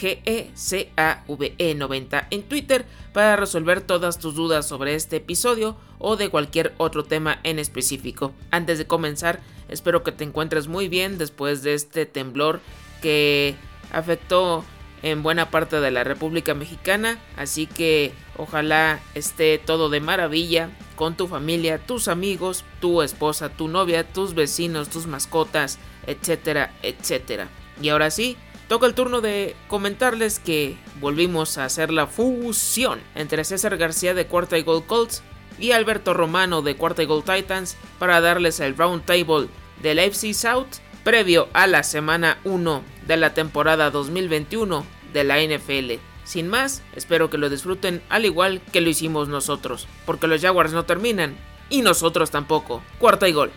GECAVE90 en Twitter para resolver todas tus dudas sobre este episodio o de cualquier otro tema en específico. Antes de comenzar, espero que te encuentres muy bien después de este temblor que afectó en buena parte de la República Mexicana, así que ojalá esté todo de maravilla con tu familia, tus amigos, tu esposa, tu novia, tus vecinos, tus mascotas, etcétera, etcétera. Y ahora sí, Toca el turno de comentarles que volvimos a hacer la fusión entre César García de Cuarta y Gold Colts y Alberto Romano de Cuarta y Gold Titans para darles el round table del AFC South previo a la semana 1 de la temporada 2021 de la NFL. Sin más, espero que lo disfruten al igual que lo hicimos nosotros, porque los Jaguars no terminan y nosotros tampoco. Cuarta y gol.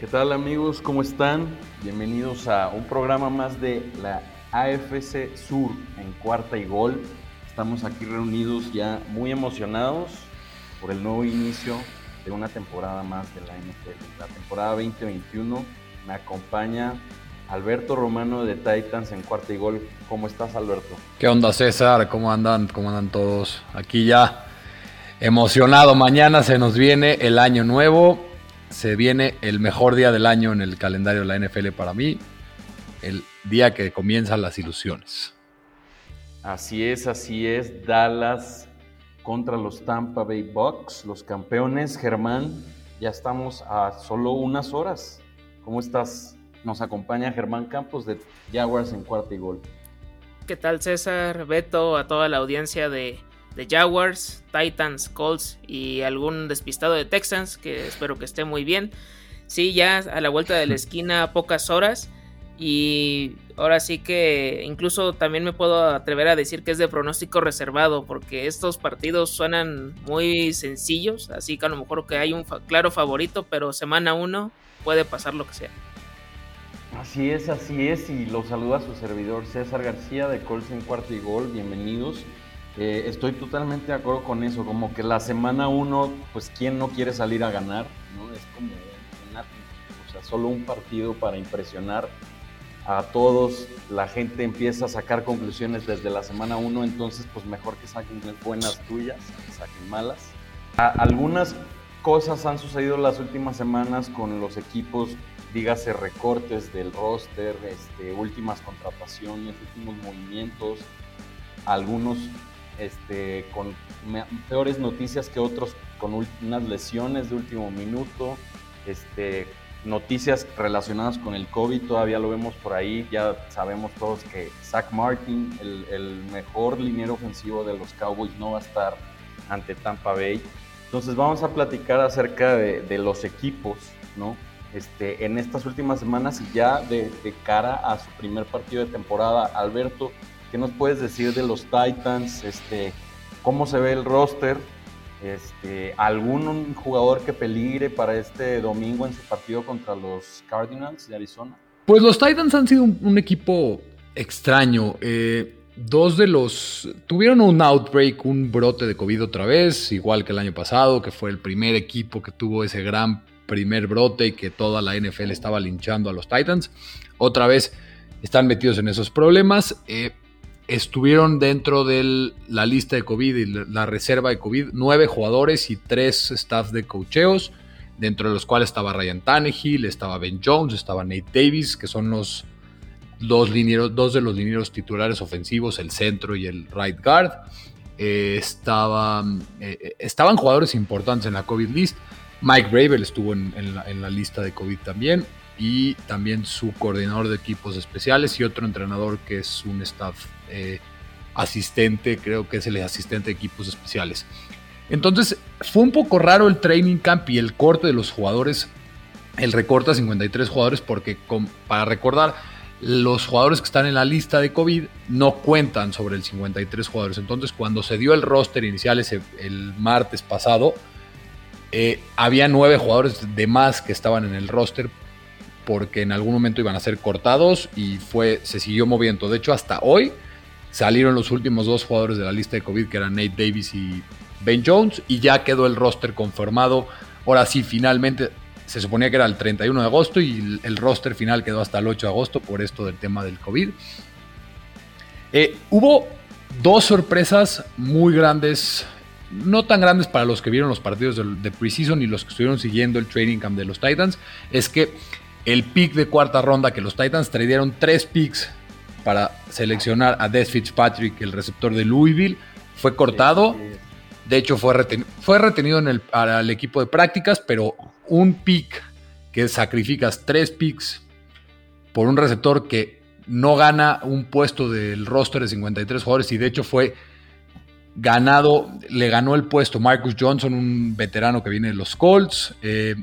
¿Qué tal amigos? ¿Cómo están? Bienvenidos a un programa más de la AFC Sur en cuarta y gol. Estamos aquí reunidos ya muy emocionados por el nuevo inicio de una temporada más de la NFL. La temporada 2021 me acompaña Alberto Romano de Titans en cuarta y gol. ¿Cómo estás, Alberto? ¿Qué onda, César? ¿Cómo andan? ¿Cómo andan todos? Aquí ya emocionado. Mañana se nos viene el año nuevo. Se viene el mejor día del año en el calendario de la NFL para mí. El día que comienzan las ilusiones. Así es, así es. Dallas contra los Tampa Bay Bucks, los campeones. Germán, ya estamos a solo unas horas. ¿Cómo estás? Nos acompaña Germán Campos de Jaguars en cuarta y gol. ¿Qué tal César, Beto, a toda la audiencia de, de Jaguars, Titans, Colts y algún despistado de Texans que espero que esté muy bien? Sí, ya a la vuelta de la esquina, pocas horas. Y ahora sí que incluso también me puedo atrever a decir que es de pronóstico reservado, porque estos partidos suenan muy sencillos, así que a lo mejor que hay un claro favorito, pero semana uno puede pasar lo que sea. Así es, así es, y lo saluda su servidor César García de Colts en Cuarto y Gol, bienvenidos. Eh, estoy totalmente de acuerdo con eso, como que la semana uno, pues quién no quiere salir a ganar, ¿no? Es como o sea, solo un partido para impresionar a todos, la gente empieza a sacar conclusiones desde la semana 1, entonces pues mejor que saquen buenas tuyas, que saquen malas. algunas cosas han sucedido las últimas semanas con los equipos, dígase recortes del roster, este, últimas contrataciones, últimos movimientos, algunos este, con peores noticias que otros con unas lesiones de último minuto, este, noticias relacionadas con el COVID, todavía lo vemos por ahí, ya sabemos todos que Zach Martin, el, mejor liniero ofensivo de los Cowboys, no va a estar ante Tampa Bay. Entonces vamos a platicar acerca de, los equipos, ¿no? Este, en estas últimas semanas y ya de, de, cara a su primer partido de temporada. Alberto, ¿qué nos puedes decir de los Titans? Este, ¿Cómo se ve el roster? Este, ¿Algún jugador que peligre para este domingo en su partido contra los Cardinals de Arizona? Pues los Titans han sido un, equipo extraño. Eh, dos de los tuvieron un outbreak, un brote de COVID otra vez, igual que el año pasado, que fue el primer equipo que tuvo ese gran primer brote y que toda la NFL estaba linchando a los Titans. Otra vez están metidos en esos problemas. Eh, estuvieron dentro de la lista de COVID y la reserva de COVID nueve jugadores y tres staff de cocheos, dentro de los cuales estaba Ryan Tannehill, estaba Ben Jones, estaba Nate Davis, que son los dos, dos de los linieros titulares ofensivos, el centro y el right guard. Eh, eh, estaban jugadores importantes en la COVID list. Mike Bravel estuvo en la lista de COVID también y también su coordinador de equipos especiales y otro entrenador que es un staff eh, asistente, creo que es el asistente de equipos especiales. Entonces fue un poco raro el training camp y el corte de los jugadores, el recorte a 53 jugadores porque para recordar, los jugadores que están en la lista de COVID no cuentan sobre el 53 jugadores. Entonces cuando se dio el roster inicial ese, el martes pasado, eh, había nueve jugadores de más que estaban en el roster porque en algún momento iban a ser cortados y fue, se siguió moviendo. De hecho, hasta hoy salieron los últimos dos jugadores de la lista de COVID, que eran Nate Davis y Ben Jones, y ya quedó el roster confirmado. Ahora sí, finalmente se suponía que era el 31 de agosto y el roster final quedó hasta el 8 de agosto por esto del tema del COVID. Eh, hubo dos sorpresas muy grandes, no tan grandes para los que vieron los partidos de, de preseason y los que estuvieron siguiendo el training camp de los Titans, es que el pick de cuarta ronda que los Titans tradearon tres picks para seleccionar a Des Fitzpatrick, el receptor de Louisville, fue cortado. De hecho, fue retenido, fue retenido en el, para el equipo de prácticas, pero un pick que sacrificas tres picks por un receptor que no gana un puesto del roster de 53 jugadores y de hecho fue ganado, le ganó el puesto Marcus Johnson, un veterano que viene de los Colts, eh,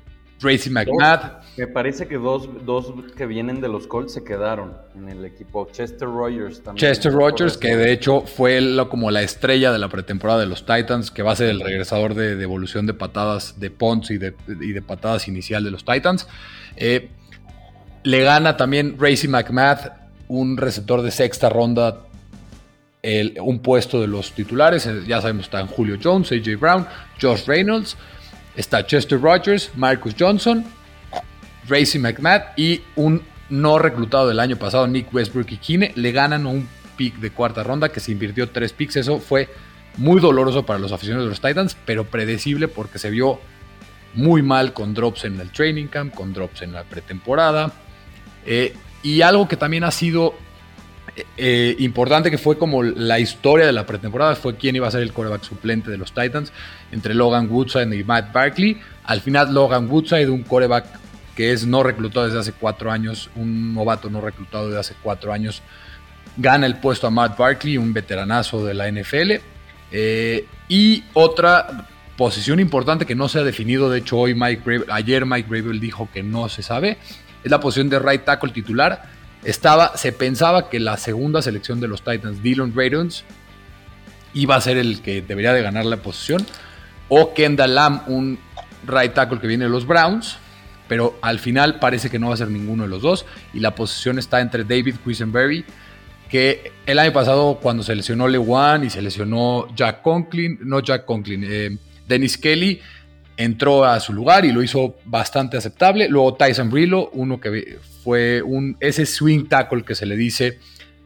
Tracy McNabb. Me parece que dos, dos, que vienen de los Colts se quedaron en el equipo. Chester Rogers también. Chester Rogers, que de hecho fue como la estrella de la pretemporada de los Titans, que va a ser el regresador de devolución de patadas de Ponce y de, y de patadas inicial de los Titans. Eh, le gana también Racy McMath, un receptor de sexta ronda, el, un puesto de los titulares. Ya sabemos, están Julio Jones, AJ Brown, Josh Reynolds. Está Chester Rogers, Marcus Johnson, Racy McMath y un no reclutado del año pasado, Nick Westbrook y Kine, le ganan un pick de cuarta ronda que se invirtió tres picks. Eso fue muy doloroso para los aficionados de los Titans, pero predecible porque se vio muy mal con drops en el training camp, con drops en la pretemporada. Eh, y algo que también ha sido eh, importante que fue como la historia de la pretemporada, fue quién iba a ser el coreback suplente de los Titans entre Logan Woodside y Matt Barkley. Al final Logan Woodside, un coreback que es no reclutado desde hace cuatro años, un novato no reclutado desde hace cuatro años, gana el puesto a Matt Barkley, un veteranazo de la NFL. Eh, y otra posición importante que no se ha definido, de hecho hoy Mike ayer Mike Gravel dijo que no se sabe, es la posición de right tackle titular estaba, se pensaba que la segunda selección de los Titans, Dylan Ravens, iba a ser el que debería de ganar la posición. O Kendall Lamb, un right tackle que viene de los Browns. Pero al final parece que no va a ser ninguno de los dos. Y la posición está entre David Quisenberry, que el año pasado cuando se lesionó LeWan y se lesionó Jack Conklin, no Jack Conklin, eh, Dennis Kelly, entró a su lugar y lo hizo bastante aceptable. Luego Tyson Brillo, uno que fue un, ese swing tackle que se le dice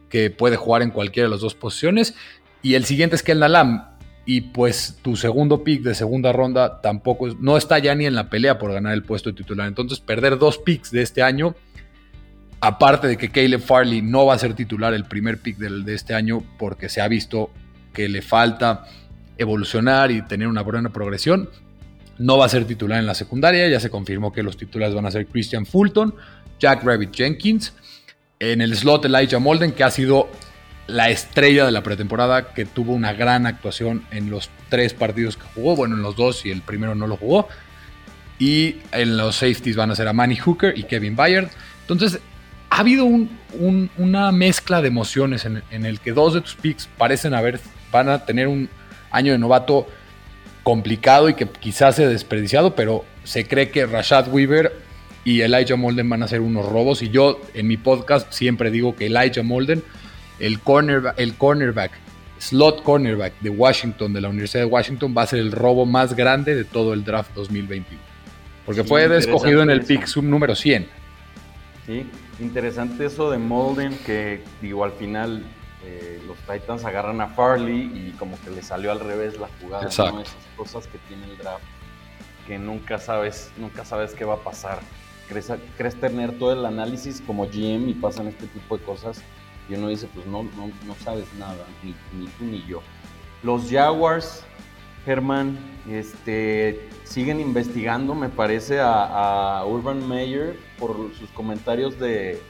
que puede jugar en cualquiera de las dos posiciones. Y el siguiente es Kel Nalam. Y pues tu segundo pick de segunda ronda tampoco no está ya ni en la pelea por ganar el puesto de titular. Entonces perder dos picks de este año, aparte de que Caleb Farley no va a ser titular el primer pick de este año porque se ha visto que le falta evolucionar y tener una buena progresión, no va a ser titular en la secundaria, ya se confirmó que los titulares van a ser Christian Fulton, Jack Rabbit Jenkins, en el slot Elijah Molden, que ha sido la estrella de la pretemporada, que tuvo una gran actuación en los tres partidos que jugó, bueno, en los dos y el primero no lo jugó. Y en los safeties van a ser a Manny Hooker y Kevin Bayard. Entonces, ha habido una mezcla de emociones en, en, el que dos de tus picks parecen haber, van a tener un año de novato complicado y que quizás sea desperdiciado, pero se cree que Rashad Weaver y Elijah Molden van a ser unos robos. Y yo en mi podcast siempre digo que Elijah Molden, el, corner, el cornerback, slot cornerback de Washington, de la Universidad de Washington, va a ser el robo más grande de todo el draft 2021. Porque fue escogido en el pick sub número 100. Sí, interesante eso de Molden, que digo, al final eh, los Titans agarran a Farley y como que le salió al revés la jugada, ¿no? Esas cosas que tiene el draft que nunca sabes, nunca sabes qué va a pasar. Crees, crees tener todo el análisis como GM y pasan este tipo de cosas y uno dice, pues no, no, no sabes nada, ni, ni, tú ni yo. Los Jaguars, Germán, este, siguen investigando, me parece, a, a Urban Meyer por sus comentarios de,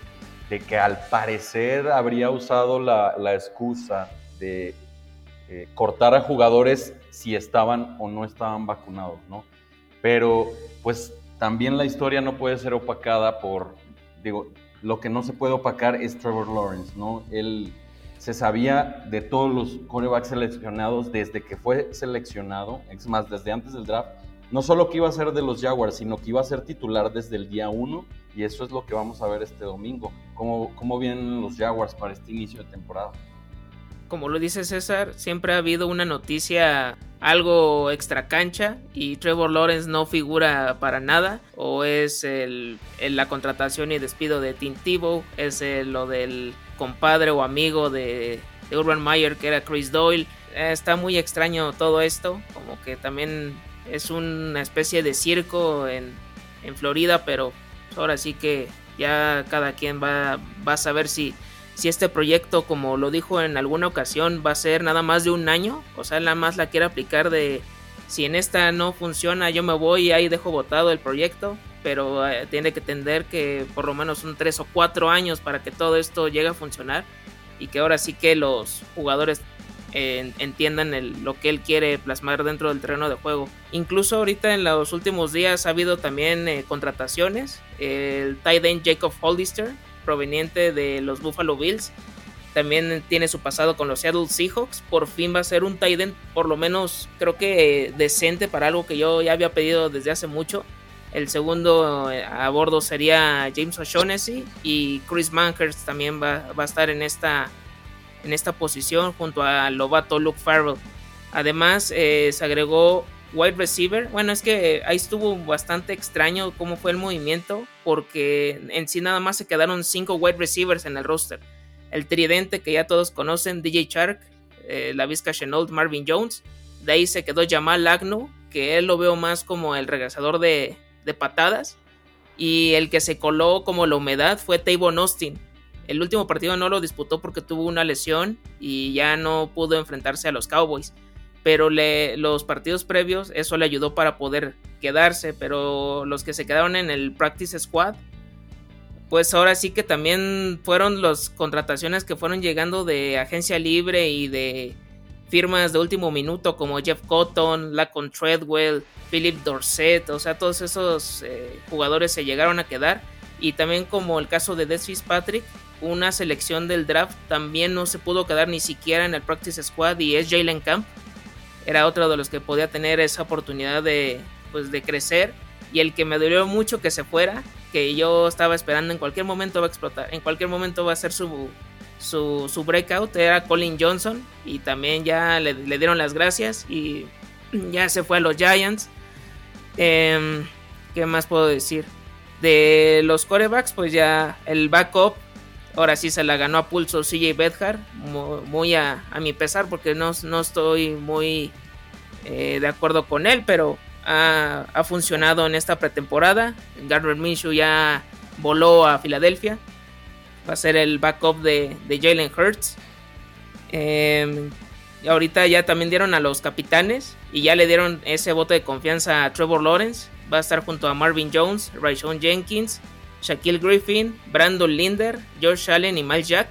de que al parecer habría usado la, la excusa de eh, cortar a jugadores si estaban o no estaban vacunados, ¿no? Pero pues también la historia no puede ser opacada por, digo, lo que no se puede opacar es Trevor Lawrence, ¿no? Él se sabía de todos los corebacks seleccionados desde que fue seleccionado, es más, desde antes del draft, no solo que iba a ser de los Jaguars, sino que iba a ser titular desde el día 1 y eso es lo que vamos a ver este domingo. ¿Cómo, cómo vienen los Jaguars para este inicio de temporada? Como lo dice César, siempre ha habido una noticia algo extra cancha y Trevor Lawrence no figura para nada. O es el, la contratación y despido de Tim Tebow, es lo del compadre o amigo de, Urban Meyer que era Chris Doyle. está muy extraño todo esto, como que también es una especie de circo en, en Florida, pero ahora sí que ya cada quien va, va a saber si si este proyecto, como lo dijo en alguna ocasión, va a ser nada más de un año, o sea, nada más la quiere aplicar de si en esta no funciona, yo me voy y ahí dejo votado el proyecto, pero eh, tiene que entender que por lo menos son tres o cuatro años para que todo esto llegue a funcionar y que ahora sí que los jugadores eh, entiendan lo que él quiere plasmar dentro del terreno de juego. Incluso ahorita en los últimos días ha habido también eh, contrataciones. El tight end Jacob Hollister proveniente de los Buffalo Bills. También tiene su pasado con los Seattle Seahawks. Por fin va a ser un tight end, por lo menos creo que decente para algo que yo ya había pedido desde hace mucho. El segundo eh, a bordo sería James O'Shaughnessy y Chris Manhurst también va, a estar en esta, en esta posición junto a Lobato Luke Farrell. Además, eh, se agregó wide receiver. Bueno, es que ahí estuvo bastante extraño cómo fue el movimiento, porque en sí nada más se quedaron cinco wide receivers en el roster. El tridente que ya todos conocen, DJ Shark, eh, la Vizca Chenault, Marvin Jones. De ahí se quedó Jamal Agno, que él lo veo más como el regresador de, de patadas. Y el que se coló como la humedad fue Tavon Austin. El último partido no lo disputó porque tuvo una lesión y ya no pudo enfrentarse a los Cowboys pero los partidos previos eso le ayudó para poder quedarse, pero los que se quedaron en el practice squad, pues ahora sí que también fueron las contrataciones que fueron llegando de agencia libre y de firmas de último minuto como Jeff Cotton, Lacon Treadwell, Philip Dorset, o sea, todos esos eh, jugadores se llegaron a quedar. Y también como el caso de Des Fitzpatrick, una selección del draft también no se pudo quedar ni siquiera en el practice squad y es Jalen Camp era otro de los que podía tener esa oportunidad de, pues, de crecer. Y el que me dolió mucho que se fuera, que yo estaba esperando en cualquier momento va a explotar, en cualquier momento va a ser su, su, breakout, era Colin Johnson. Y también ya le, dieron las gracias y ya se fue a los Giants. Em, ¿Qué más puedo decir? De los corebacks, pues ya el backup ahora sí se la ganó a pulso CJ Bedhar, muy, a, mi pesar porque no, no estoy muy eh, de acuerdo con él, pero ha, funcionado en esta pretemporada. Gardner Minshew ya voló a Filadelfia. Va a ser el backup de, Jalen Hurts. Em, y ahorita ya también dieron a los capitanes y ya le dieron ese voto de confianza a Trevor Lawrence. Va a estar junto a Marvin Jones, Rayshon Jenkins, Shaquille Griffin, Brandon Linder, George Allen y Miles Jack.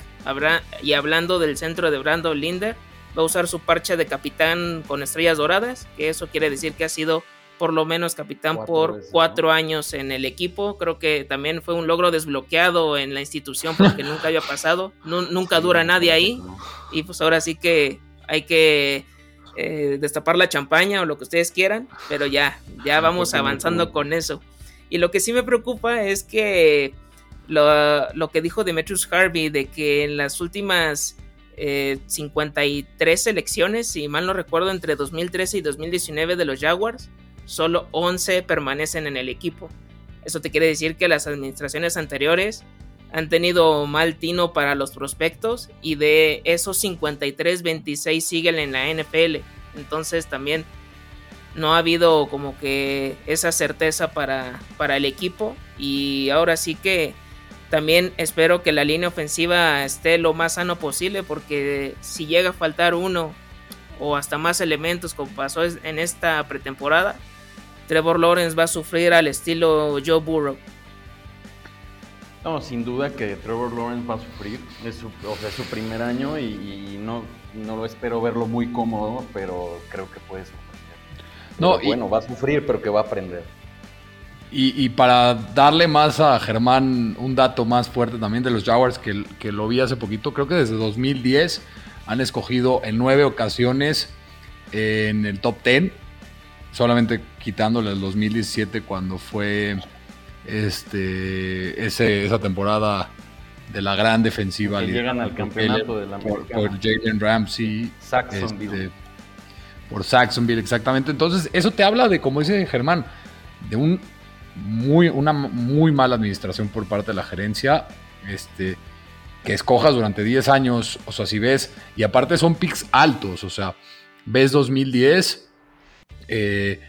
y hablando del centro de Brandon Linder, va a usar su parche de capitán con estrellas doradas, que eso quiere decir que ha sido por lo menos capitán por cuatro años en el equipo. Creo que también fue un logro desbloqueado en la institución porque nunca había pasado. nunca dura nadie ahí. Y pues ahora sí que hay que eh, destapar la champaña o lo que ustedes quieran. Pero ya, ya vamos avanzando con eso. Y lo que sí me preocupa es que lo, lo que dijo Demetrius Harvey de que en las últimas 53 eh, selecciones, si mal no recuerdo, entre 2013 y 2019 de los Jaguars, solo 11 permanecen en el equipo. Eso te quiere decir que las administraciones anteriores han tenido mal tino para los prospectos y de esos 53, 26 siguen en la NFL. Entonces también no ha habido como que esa certeza para, para el equipo y ahora sí que también espero que la línea ofensiva esté lo más sano posible porque si llega a faltar uno o hasta más elementos como pasó en esta pretemporada, Trevor Lawrence va a sufrir al estilo Joe Burrow. No, sin duda que Trevor Lawrence va a sufrir, es su, primer año y, no, no lo espero verlo muy cómodo, pero creo que puede sufrir. No, bueno, va a sufrir, pero que va a aprender. Y, para darle más a Germán un dato más fuerte también de los Jaguars, que, que, lo vi hace poquito, creo que desde 2010 han escogido en nueve ocasiones en el top 10 solamente quitándole el 2017 cuando fue este, ese, esa temporada de la gran defensiva. Que llegan al campeonato de la Por, por Jalen Ramsey. Saxonville. Este, por Saxonville, exactamente. Entonces, eso te habla de, como dice Germán, de un muy, una muy mala administración por parte de la gerencia. Este, que escojas durante 10 años, o sea, si ves, y aparte son picks altos, o sea, ves 2010, eh,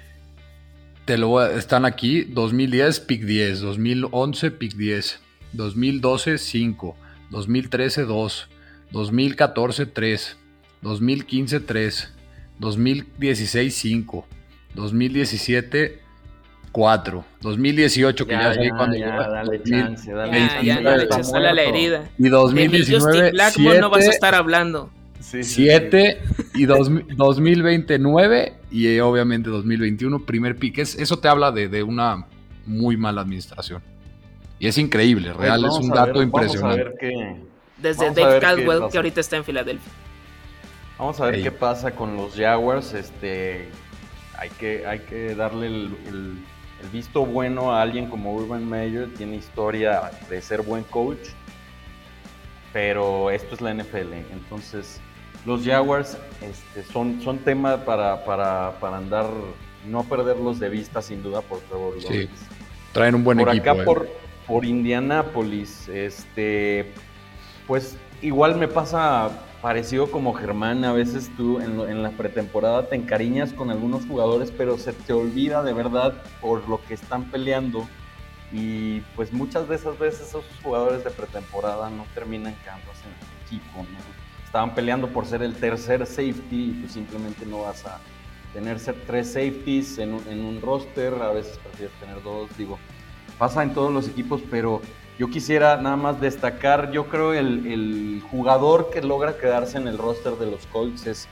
te lo están aquí, 2010 pick 10, 2011 pick 10, 2012 5, 2013 2, 2014 3, 2015 3, 2016 5, 2017 4, 2018 que ya, ya cuando ya, dale chance, dale ya, ya, dale chance, dale a la herida. Y 2019 de Blackmore 7, no vas a estar hablando. 7 y dos, 2020 9 y eh, obviamente 2021 primer pick. Es, eso te habla de, de, una muy mala administración. Y es increíble, real, pues es un dato ver, impresionante. Qué, Desde Dave Caldwell, que ahorita está en Filadelfia. Vamos a ver qué pasa con los Jaguars. Este, hay, que, hay que darle el, el, el visto bueno a alguien como Urban Meyer. Tiene historia de ser buen coach. Pero esto es la NFL. Entonces, los Jaguars este, son, son tema para, para, para, andar, no perderlos de vista sin duda por Trevor Lawrence. Sí, traen un buen por equipo. Acá eh. por, por Indianápolis, este, pues igual me pasa parecido como Germán, a veces tú en, lo, la pretemporada te encariñas con algunos jugadores, pero se te olvida de verdad por lo que están peleando. Y pues muchas de esas veces esos jugadores de pretemporada no terminan quedándose en el equipo, ¿no? estaban peleando por ser el tercer safety y pues simplemente no vas a tener tres safeties en en un, roster, a veces prefieres tener dos, digo, pasa en todos los equipos, pero yo quisiera nada más destacar, yo creo el, el jugador que logra quedarse en el roster de los Colts es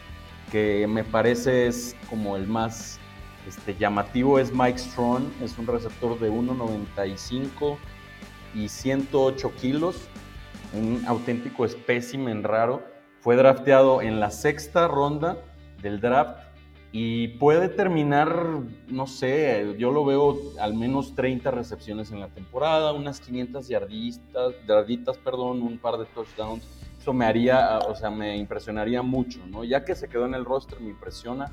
que me parece es como el más este, llamativo, es Mike Strong, es un receptor de 1.95 y 108 kilos, un auténtico espécimen raro. Fue drafteado en la sexta ronda del draft y puede terminar, no sé, yo lo veo al menos 30 recepciones en la temporada, unas 500 yarditas, yarditas, perdón, un par de touchdowns. Eso me haría, o sea, me impresionaría mucho, ¿no? Ya que se quedó en el roster, me impresiona,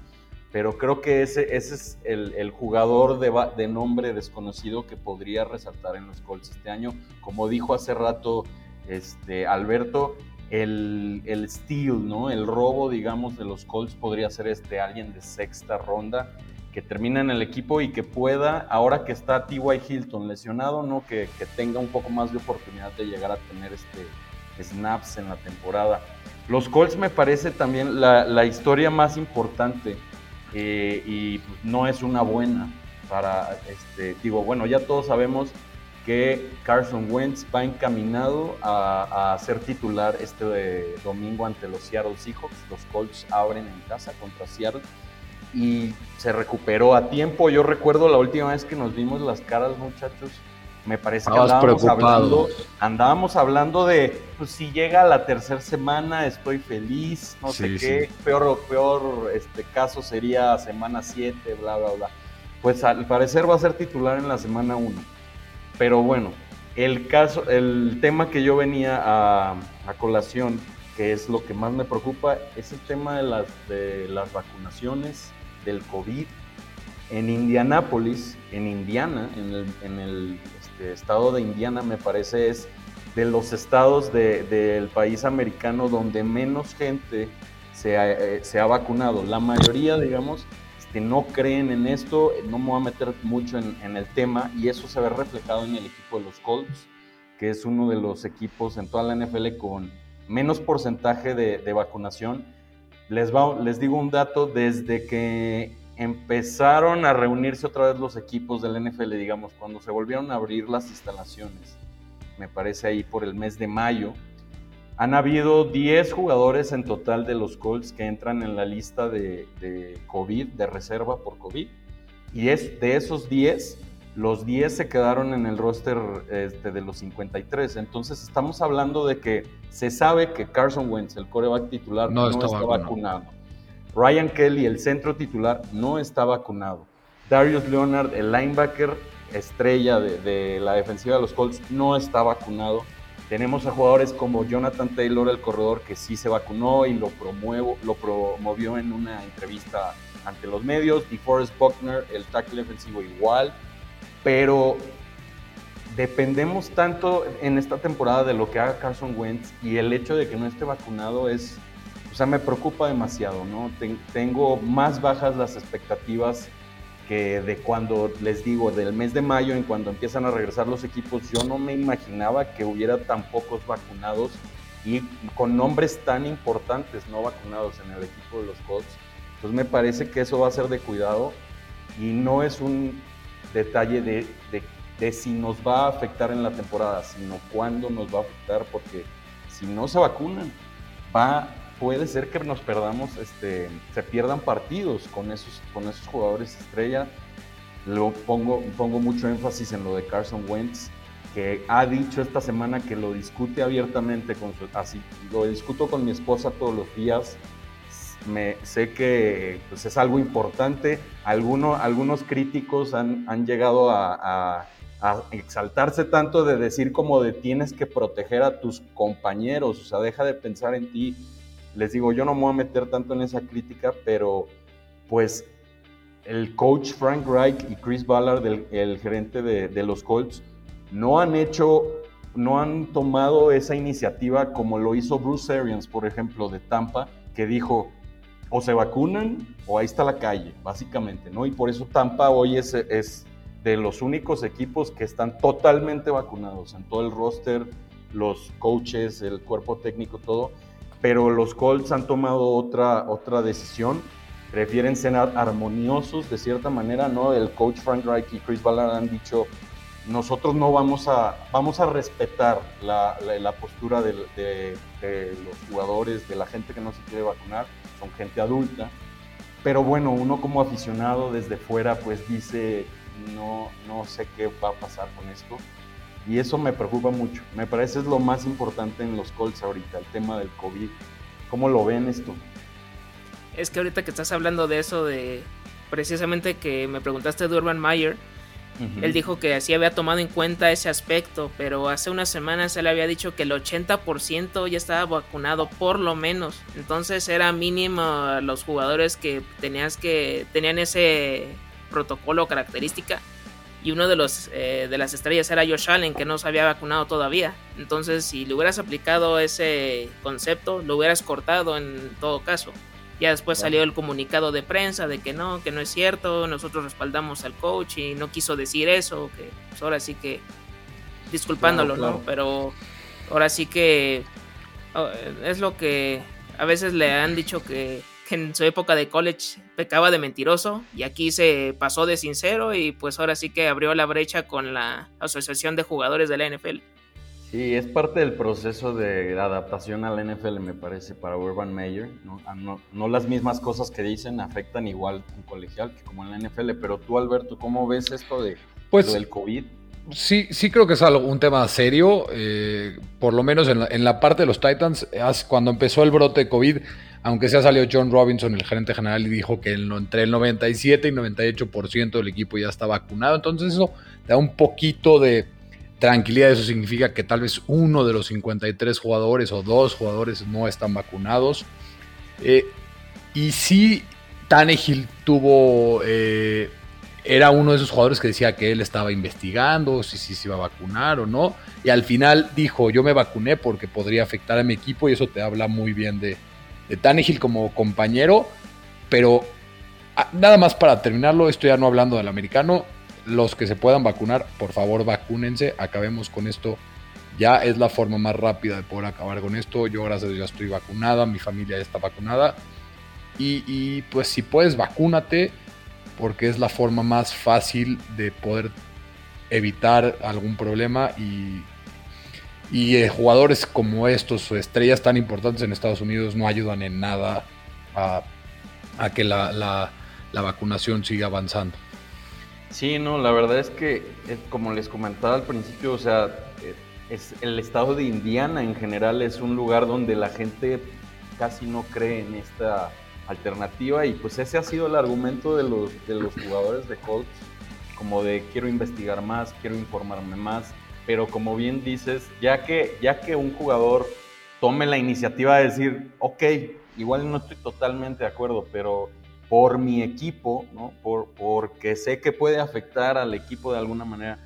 pero creo que ese, es el, el jugador de, de nombre desconocido que podría resaltar en los Colts este año. Como dijo hace rato este, Alberto, el, el steal, ¿no? El robo, digamos, de los Colts podría ser este alguien de sexta ronda que termina en el equipo y que pueda, ahora que está T.Y. Hilton lesionado, ¿no? Que, que, tenga un poco más de oportunidad de llegar a tener este snaps en la temporada. Los Colts me parece también la, la historia más importante eh, y no es una buena para, este, digo, bueno, ya todos sabemos que Carson Wentz va encaminado a, a ser titular este de domingo ante los Seattle Seahawks. Los Colts abren en casa contra Seattle y se recuperó a tiempo. Yo recuerdo la última vez que nos vimos las caras, muchachos. Me parece que andábamos hablando, andábamos hablando de pues, si llega la tercera semana, estoy feliz, no sí, sé qué. Sí. Peor, peor este caso sería semana 7, bla, bla, bla. Pues al parecer va a ser titular en la semana 1 pero bueno, el caso, el tema que yo venía a, colación, que es lo que más me preocupa, es el tema de las, de las vacunaciones, del COVID. En Indianápolis, en Indiana, en el, en el este, estado de Indiana, me parece es de los estados de, del país americano donde menos gente se ha, eh, se ha vacunado. La mayoría, digamos, que no creen en esto, no me voy a meter mucho en, en, el tema y eso se ve reflejado en el equipo de los Colts, que es uno de los equipos en toda la NFL con menos porcentaje de, de vacunación. Les, va, les digo un dato, desde que empezaron a reunirse otra vez los equipos del NFL, digamos, cuando se volvieron a abrir las instalaciones, me parece ahí por el mes de mayo, han habido 10 jugadores en total de los Colts que entran en la lista de, de COVID, de reserva por COVID. Y es, de esos 10, los 10 se quedaron en el roster este, de los 53. Entonces estamos hablando de que se sabe que Carson Wentz, el coreback titular, no, no está, está vacunado. vacunado. Ryan Kelly, el centro titular, no está vacunado. Darius Leonard, el linebacker estrella de, la defensiva de los Colts, no está vacunado. Tenemos a jugadores como Jonathan Taylor, el corredor, que sí se vacunó y lo, promuevo, lo promovió en una entrevista ante los medios. Y Forrest Buckner, el tackle defensivo, igual. Pero dependemos tanto en esta temporada de lo que haga Carson Wentz y el hecho de que no esté vacunado es, o sea, me preocupa demasiado, ¿no? tengo más bajas las expectativas que de cuando les digo, del mes de mayo, en cuando empiezan a regresar los equipos, yo no me imaginaba que hubiera tan pocos vacunados y con nombres tan importantes no vacunados en el equipo de los Colts. Entonces me parece que eso va a ser de cuidado y no es un detalle de, de de si nos va a afectar en la temporada, sino cuándo nos va a afectar, porque si no se vacunan, va, puede ser que nos perdamos, este, se pierdan partidos con esos, con esos jugadores estrella. Lo pongo, pongo mucho énfasis en lo de Carson Wentz, que ha dicho esta semana que lo discute abiertamente con su, así, lo discuto con mi esposa todos los días. Me, sé que pues, es algo importante. Alguno, algunos críticos han, han llegado a a exaltarse tanto de decir como de tienes que proteger a tus compañeros, o sea, deja de pensar en ti. Les digo, yo no me voy a meter tanto en esa crítica, pero pues el coach Frank Reich y Chris Ballard, el, gerente de, de, los Colts, no han hecho, no han tomado esa iniciativa como lo hizo Bruce Arians, por ejemplo, de Tampa, que dijo, o se vacunan o ahí está la calle, básicamente, ¿no? Y por eso Tampa hoy es, es de los únicos equipos que están totalmente vacunados en todo el roster, los coaches, el cuerpo técnico, todo. Pero los Colts han tomado otra, otra decisión. Prefieren ser armoniosos de cierta manera, ¿no? El coach Frank Reich y Chris Ballard han dicho, nosotros no vamos a, vamos a respetar la, la, postura de, de, los jugadores, de la gente que no se quiere vacunar, son gente adulta. Pero bueno, uno como aficionado desde fuera pues dice, no, no sé qué va a pasar con esto. Y eso me preocupa mucho. Me parece es lo más importante en los Colts ahorita, el tema del COVID. ¿Cómo lo ven esto? Es que ahorita que estás hablando de eso, de precisamente que me preguntaste de Urban Meyer, él dijo que así había tomado en cuenta ese aspecto, pero hace unas semanas él había dicho que el 80% ya estaba vacunado por lo menos. Entonces era mínimo los jugadores que tenías que tenían ese protocolo característica. Y uno de los eh, de las estrellas era Josh Allen, que no se había vacunado todavía. Entonces, si le hubieras aplicado ese concepto, lo hubieras cortado en todo caso. Ya después salió el comunicado de prensa de que no, que no es cierto, nosotros respaldamos al coach y no quiso decir eso, que pues, ahora sí que disculpándolo, ¿no? Pero ahora sí que oh, es lo que a veces le han dicho que en su época de college pecaba de mentiroso y aquí se pasó de sincero y pues ahora sí que abrió la brecha con la Asociación de Jugadores de la NFL. Sí, es parte del proceso de adaptación a la NFL, me parece, para Urban Meyer. Ah, ¿no? No, las mismas cosas que dicen afectan igual en colegial que como en la NFL, pero tú, Alberto, ¿cómo ves esto de, pues, del COVID? Sí, sí creo que es algo, un tema serio, eh, por lo menos en la, en la, parte de los Titans, cuando empezó el brote de COVID, aunque sea salió John Robinson, el gerente general, y dijo que entre el 97 y 98% del equipo ya está vacunado. Entonces eso da un poquito de tranquilidad. Eso significa que tal vez uno de los 53 jugadores o dos jugadores no están vacunados. Eh, y sí, Tannehill tuvo... Eh, era uno de esos jugadores que decía que él estaba investigando si, si se iba a vacunar o no. Y al final dijo, yo me vacuné porque podría afectar a mi equipo y eso te habla muy bien de, de Tannehill como compañero, pero ah, nada más para terminarlo, estoy ya no hablando del americano, los que se puedan vacunar, por favor vacúnense, acabemos con esto. Ya es la forma más rápida de poder acabar con esto. Yo gracias a Dios ya estoy vacunada, mi familia ya está vacunada. Y, y pues si puedes, vacúnate, porque es la forma más fácil de poder evitar algún problema y y eh, jugadores como estos o estrellas tan importantes en Estados Unidos no ayudan en nada a, que la, vacunación siga avanzando. Sí, no, la verdad es que, eh, como les comentaba al principio, o sea, eh, es, el estado de Indiana en general es un lugar donde la gente casi no cree en esta alternativa y pues ese ha sido el argumento de los, de los jugadores de Colts, como de quiero investigar más, quiero informarme más, pero como bien dices, ya que, ya que un jugador tome la iniciativa de decir, ok, igual no estoy totalmente de acuerdo, pero por mi equipo, ¿no? Por, porque sé que puede afectar al equipo de alguna manera.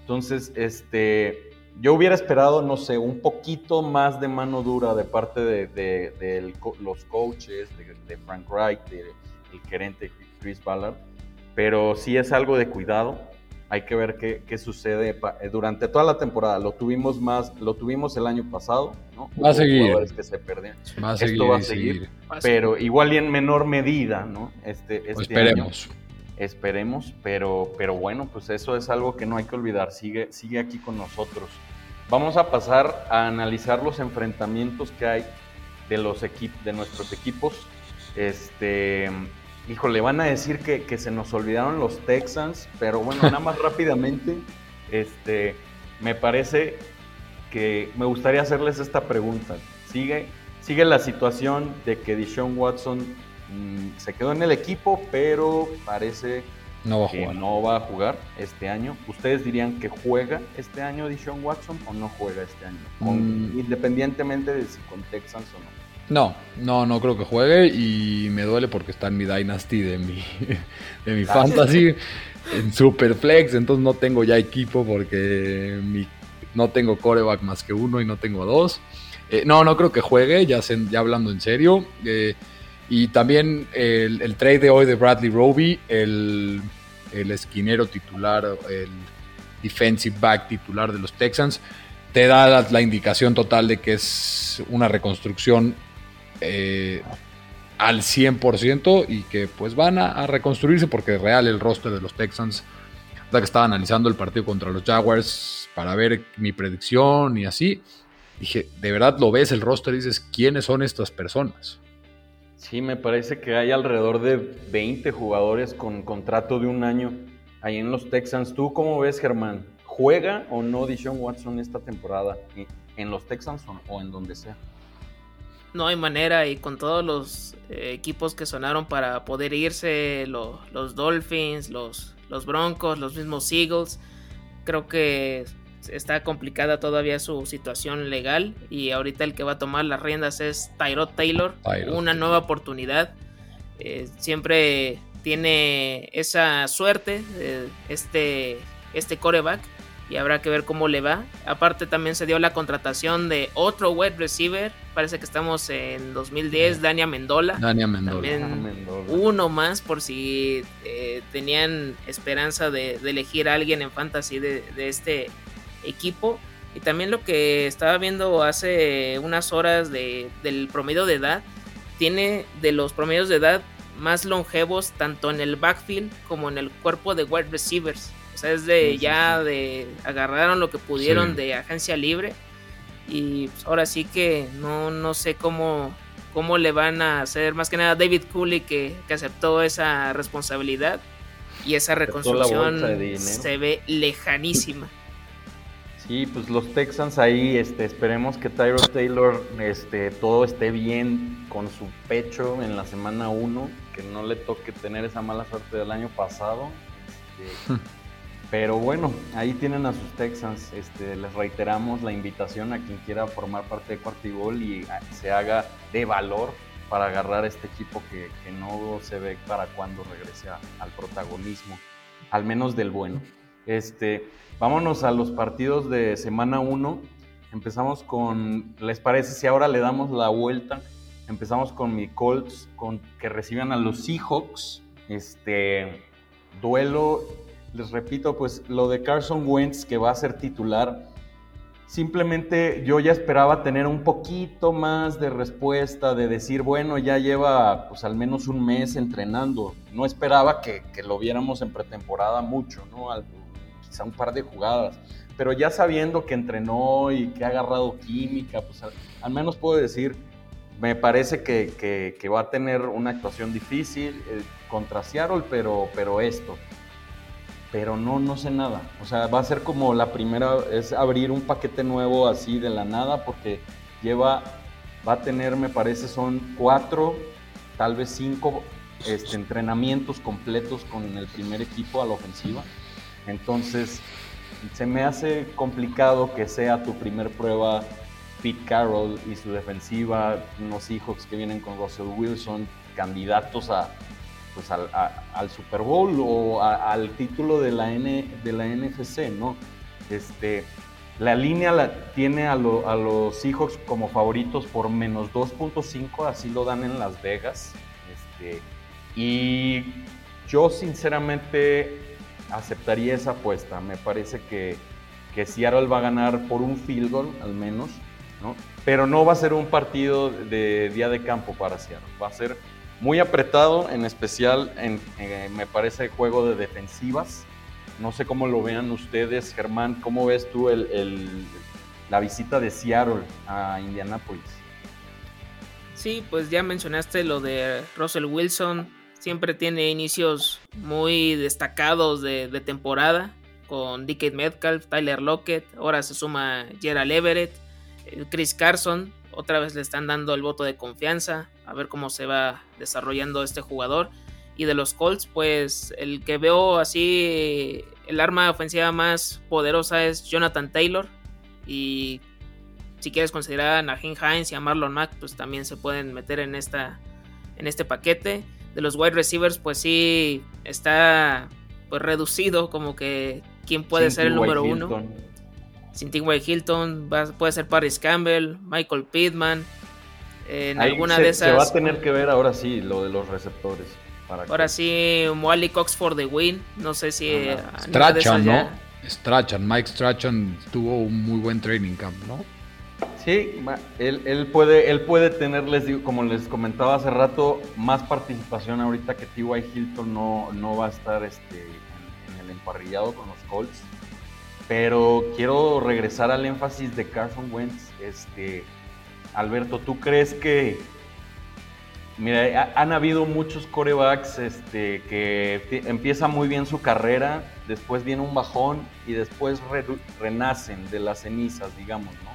Entonces, este, yo hubiera esperado, no sé, un poquito más de mano dura de parte de, los coaches, de, Frank Wright, del gerente Chris Ballard, pero sí es algo de cuidado. Hay que ver qué, sucede eh, durante toda la temporada. Lo tuvimos más, lo tuvimos el año pasado, ¿no? Va a seguir. que se perdían. Esto va a seguir, pero igual y en menor medida, ¿no? Este, este esperemos. Esperemos, pero, pero bueno, pues eso es algo que no hay que olvidar, sigue, sigue aquí con nosotros. Vamos a pasar a analizar los enfrentamientos que hay de, los de nuestros equipos. Este, híjole, van a decir que, se nos olvidaron los Texans, pero bueno, nada más rápidamente, este, me parece que me gustaría hacerles esta pregunta. Sigue, sigue la situación de que Deshaun Watson mm, se quedó en el equipo, pero parece no va a que no va a jugar este año. ¿Ustedes dirían que juega este año Deshaun Watson o no juega este año? Mm. Independientemente de si con Texans o no. No, no, no creo que juegue y me duele porque está en mi Dynasty de mi, de mi ah. Fantasy en Superflex, entonces no tengo ya equipo porque mi, no tengo coreback más que uno y no tengo dos. Eh, no, no creo que juegue, ya, ya hablando en serio. Eh, y también el, trade de hoy de Bradley Roby, el, esquinero titular, el defensive back titular de los Texans, te da la, indicación total de que es una reconstrucción eh, al 100% y que pues van a, reconstruirse porque real el roster de los Texans, la que estaba analizando el partido contra los Jaguars para ver mi predicción y así, dije, de verdad lo ves el roster y dices, ¿quiénes son estas personas? Sí, me parece que hay alrededor de 20 jugadores con contrato de un año ahí en los Texans. ¿Tú cómo ves, Germán? ¿Juega o no Dishon Watson esta temporada en los Texans o en donde sea? No hay manera y con todos los eh, equipos que sonaron para poder irse, los Dolphins, los, los Broncos, los mismos Eagles, creo que está complicada todavía su situación legal y ahorita el que va a tomar las riendas es Tyrod Taylor, una nueva oportunidad. Eh, siempre tiene esa suerte este, este coreback y habrá que ver cómo le va. Aparte también se dio la contratación de otro wide receiver, parece que estamos en 2010, Dania Mendola. Dania Mendola. uno más por si eh, tenían esperanza de, elegir a alguien en fantasy de, de este equipo. Y también lo que estaba viendo hace unas horas de, del promedio de edad, tiene de los promedios de edad más longevos tanto en el backfield como en el cuerpo de wide receivers. O sea, es de ya de agarraron lo que pudieron de agencia libre. Y pues, ahora sí que no, no sé cómo, cómo le van a hacer. Más que nada David Cooley que, que aceptó esa responsabilidad. Y esa reconstrucción se ve lejanísima. Sí, pues los Texans ahí, este, esperemos que Tyrod Taylor este, todo esté bien con su pecho en la semana 1, que no le toque tener esa mala suerte del año pasado. Este, pero bueno, ahí tienen a sus Texans. Este, les reiteramos la invitación a quien quiera formar parte de Cuartigol y se haga de valor para agarrar este equipo que, no se ve para cuando regrese al protagonismo, al menos del bueno. Este, Vámonos a los partidos de semana 1. Empezamos con, ¿les parece si ahora le damos la vuelta? Empezamos con mi Colts, con, que reciban a los Seahawks. Este duelo, les repito, pues lo de Carson Wentz, que va a ser titular. Simplemente yo ya esperaba tener un poquito más de respuesta, de decir, bueno, ya lleva pues al menos un mes entrenando. No esperaba que, que lo viéramos en pretemporada mucho, ¿no? un par de jugadas, pero ya sabiendo que entrenó y que ha agarrado química, pues al, menos puedo decir, me parece que, va a tener una actuación difícil eh, contra Seattle, pero, pero esto. Pero no, no sé nada. O sea, va a ser como la primera, es abrir un paquete nuevo así de la nada, porque lleva, va a tener, me parece, son cuatro tal vez cinco este, entrenamientos completos con el primer equipo a la ofensiva. Entonces, se me hace complicado que sea tu primer prueba Pete Carroll y su defensiva, unos Seahawks que vienen con Russell Wilson, candidatos a, pues al, Super Bowl o al título de la, NFC, ¿no? Este, la línea la tiene a, los Seahawks como favoritos por menos 2.5, así lo dan en Las Vegas. Este, y yo sinceramente aceptaría esa apuesta. Me parece que, que Seattle va a ganar por un field goal al menos, ¿no? pero no va a ser un partido de día de campo para Seattle. Va a ser muy apretado, en especial en, eh, me parece juego de defensivas. No sé cómo lo vean ustedes, Germán. ¿Cómo ves tú la visita de Seattle a Indianapolis? Sí, pues ya mencionaste lo de Russell Wilson. Siempre tiene inicios muy destacados de, temporada con Dickett Metcalf, Tyler Lockett. Ahora se suma Gerald Everett, eh, Chris Carson. Otra vez le están dando el voto de confianza. A ver cómo se va desarrollando este jugador. Y de los Colts, pues el que veo así, el arma ofensiva más poderosa es Jonathan Taylor. Y si quieres considerar a Najin Hines y a Marlon Mack, pues también se pueden meter en, esta, en este paquete. De los wide receivers, pues sí está pues reducido como que quién puede ser el número uno. Sin Way Hilton, puede ser Paris Campbell, Michael Pittman. En alguna de esas. Se va a tener que ver ahora sí lo de los receptores. Ahora sí, Moali Cox for the win. No sé si. Strachan, ¿no? Strachan, Mike Strachan tuvo un muy buen training camp, ¿no? Sí, él, puede, él puede tener, como les comentaba hace rato, más participación ahorita que T.Y. Hilton no, no va a estar este, en, en, el emparrillado con los Colts. Pero quiero regresar al énfasis de Carson Wentz. Este, Alberto, ¿tú crees que Mira, han habido muchos corebacks este, que empiezan muy bien su carrera, después viene un bajón y después renacen de las cenizas, digamos, ¿no?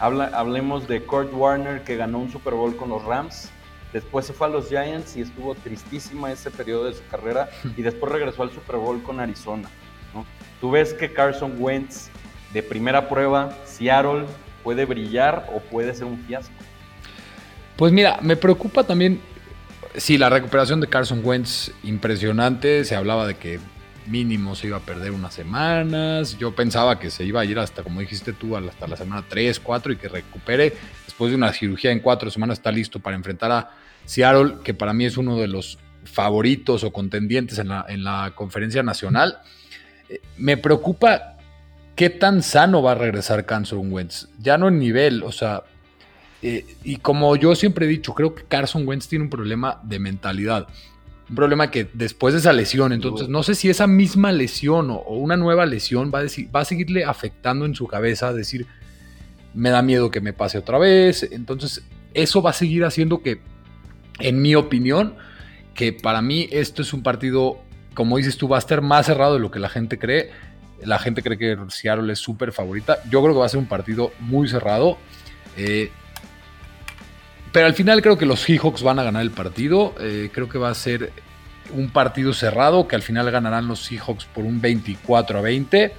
hablemos de Kurt Warner que ganó un Super Bowl con los Rams, después se fue a los Giants y estuvo tristísima ese periodo de su carrera y después regresó al Super Bowl con Arizona, ¿no? Tú ves que Carson Wentz de primera prueba, Seattle, puede brillar o puede ser un fiasco. Pues mira, me preocupa también, sí, la recuperación de Carson Wentz, impresionante, se hablaba de que mínimo se iba a perder unas semanas, yo pensaba que se iba a ir hasta, como dijiste tú, hasta la semana 3, 4 y que recupere, después de una cirugía en cuatro semanas está listo para enfrentar a Seattle, que para mí es uno de los favoritos o contendientes en la, en la conferencia nacional. Eh, me preocupa qué tan sano va a regresar Carson Wentz, ya no en nivel, o sea, eh, y como yo siempre he dicho, creo que Carson Wentz tiene un problema de mentalidad. Un problema que después de esa lesión, entonces no sé si esa misma lesión o, una nueva lesión va a, decir, va a seguirle afectando en su cabeza, decir, me da miedo que me pase otra vez. Entonces, eso va a seguir haciendo que, en mi opinión, que para mí esto es un partido, como dices tú, va a estar más cerrado de lo que la gente cree. La gente cree que Seattle es súper favorita. Yo creo que va a ser un partido muy cerrado. Eh, pero al final creo que los Seahawks van a ganar el partido. Eh, creo que va a ser un partido cerrado que al final ganarán los Seahawks por un 24 a 20. Eh,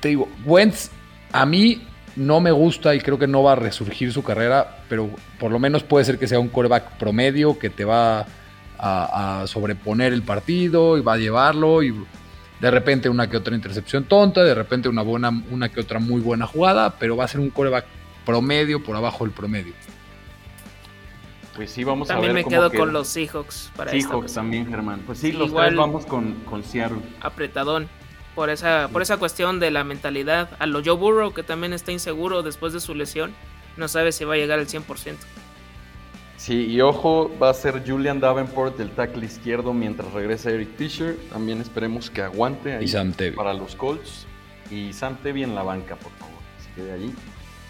te digo, Wentz a mí no me gusta y creo que no va a resurgir su carrera, pero por lo menos puede ser que sea un quarterback promedio que te va a, a sobreponer el partido y va a llevarlo y de repente una que otra intercepción tonta, de repente una buena, una que otra muy buena jugada, pero va a ser un quarterback promedio por abajo del promedio. Pues sí, vamos también a ver. También me quedo con los Seahawks para Seahawks también, Germán. Pues sí, los tres vamos con, con Seattle. Apretadón. Por esa, por esa cuestión de la mentalidad. A lo Joe Burrow, que también está inseguro después de su lesión. No sabe si va a llegar al 100%. Sí, y ojo, va a ser Julian Davenport el tackle izquierdo mientras regresa Eric Fisher. También esperemos que aguante ahí para los Colts. Y Sam Tevi en la banca, por favor. Que se quede allí.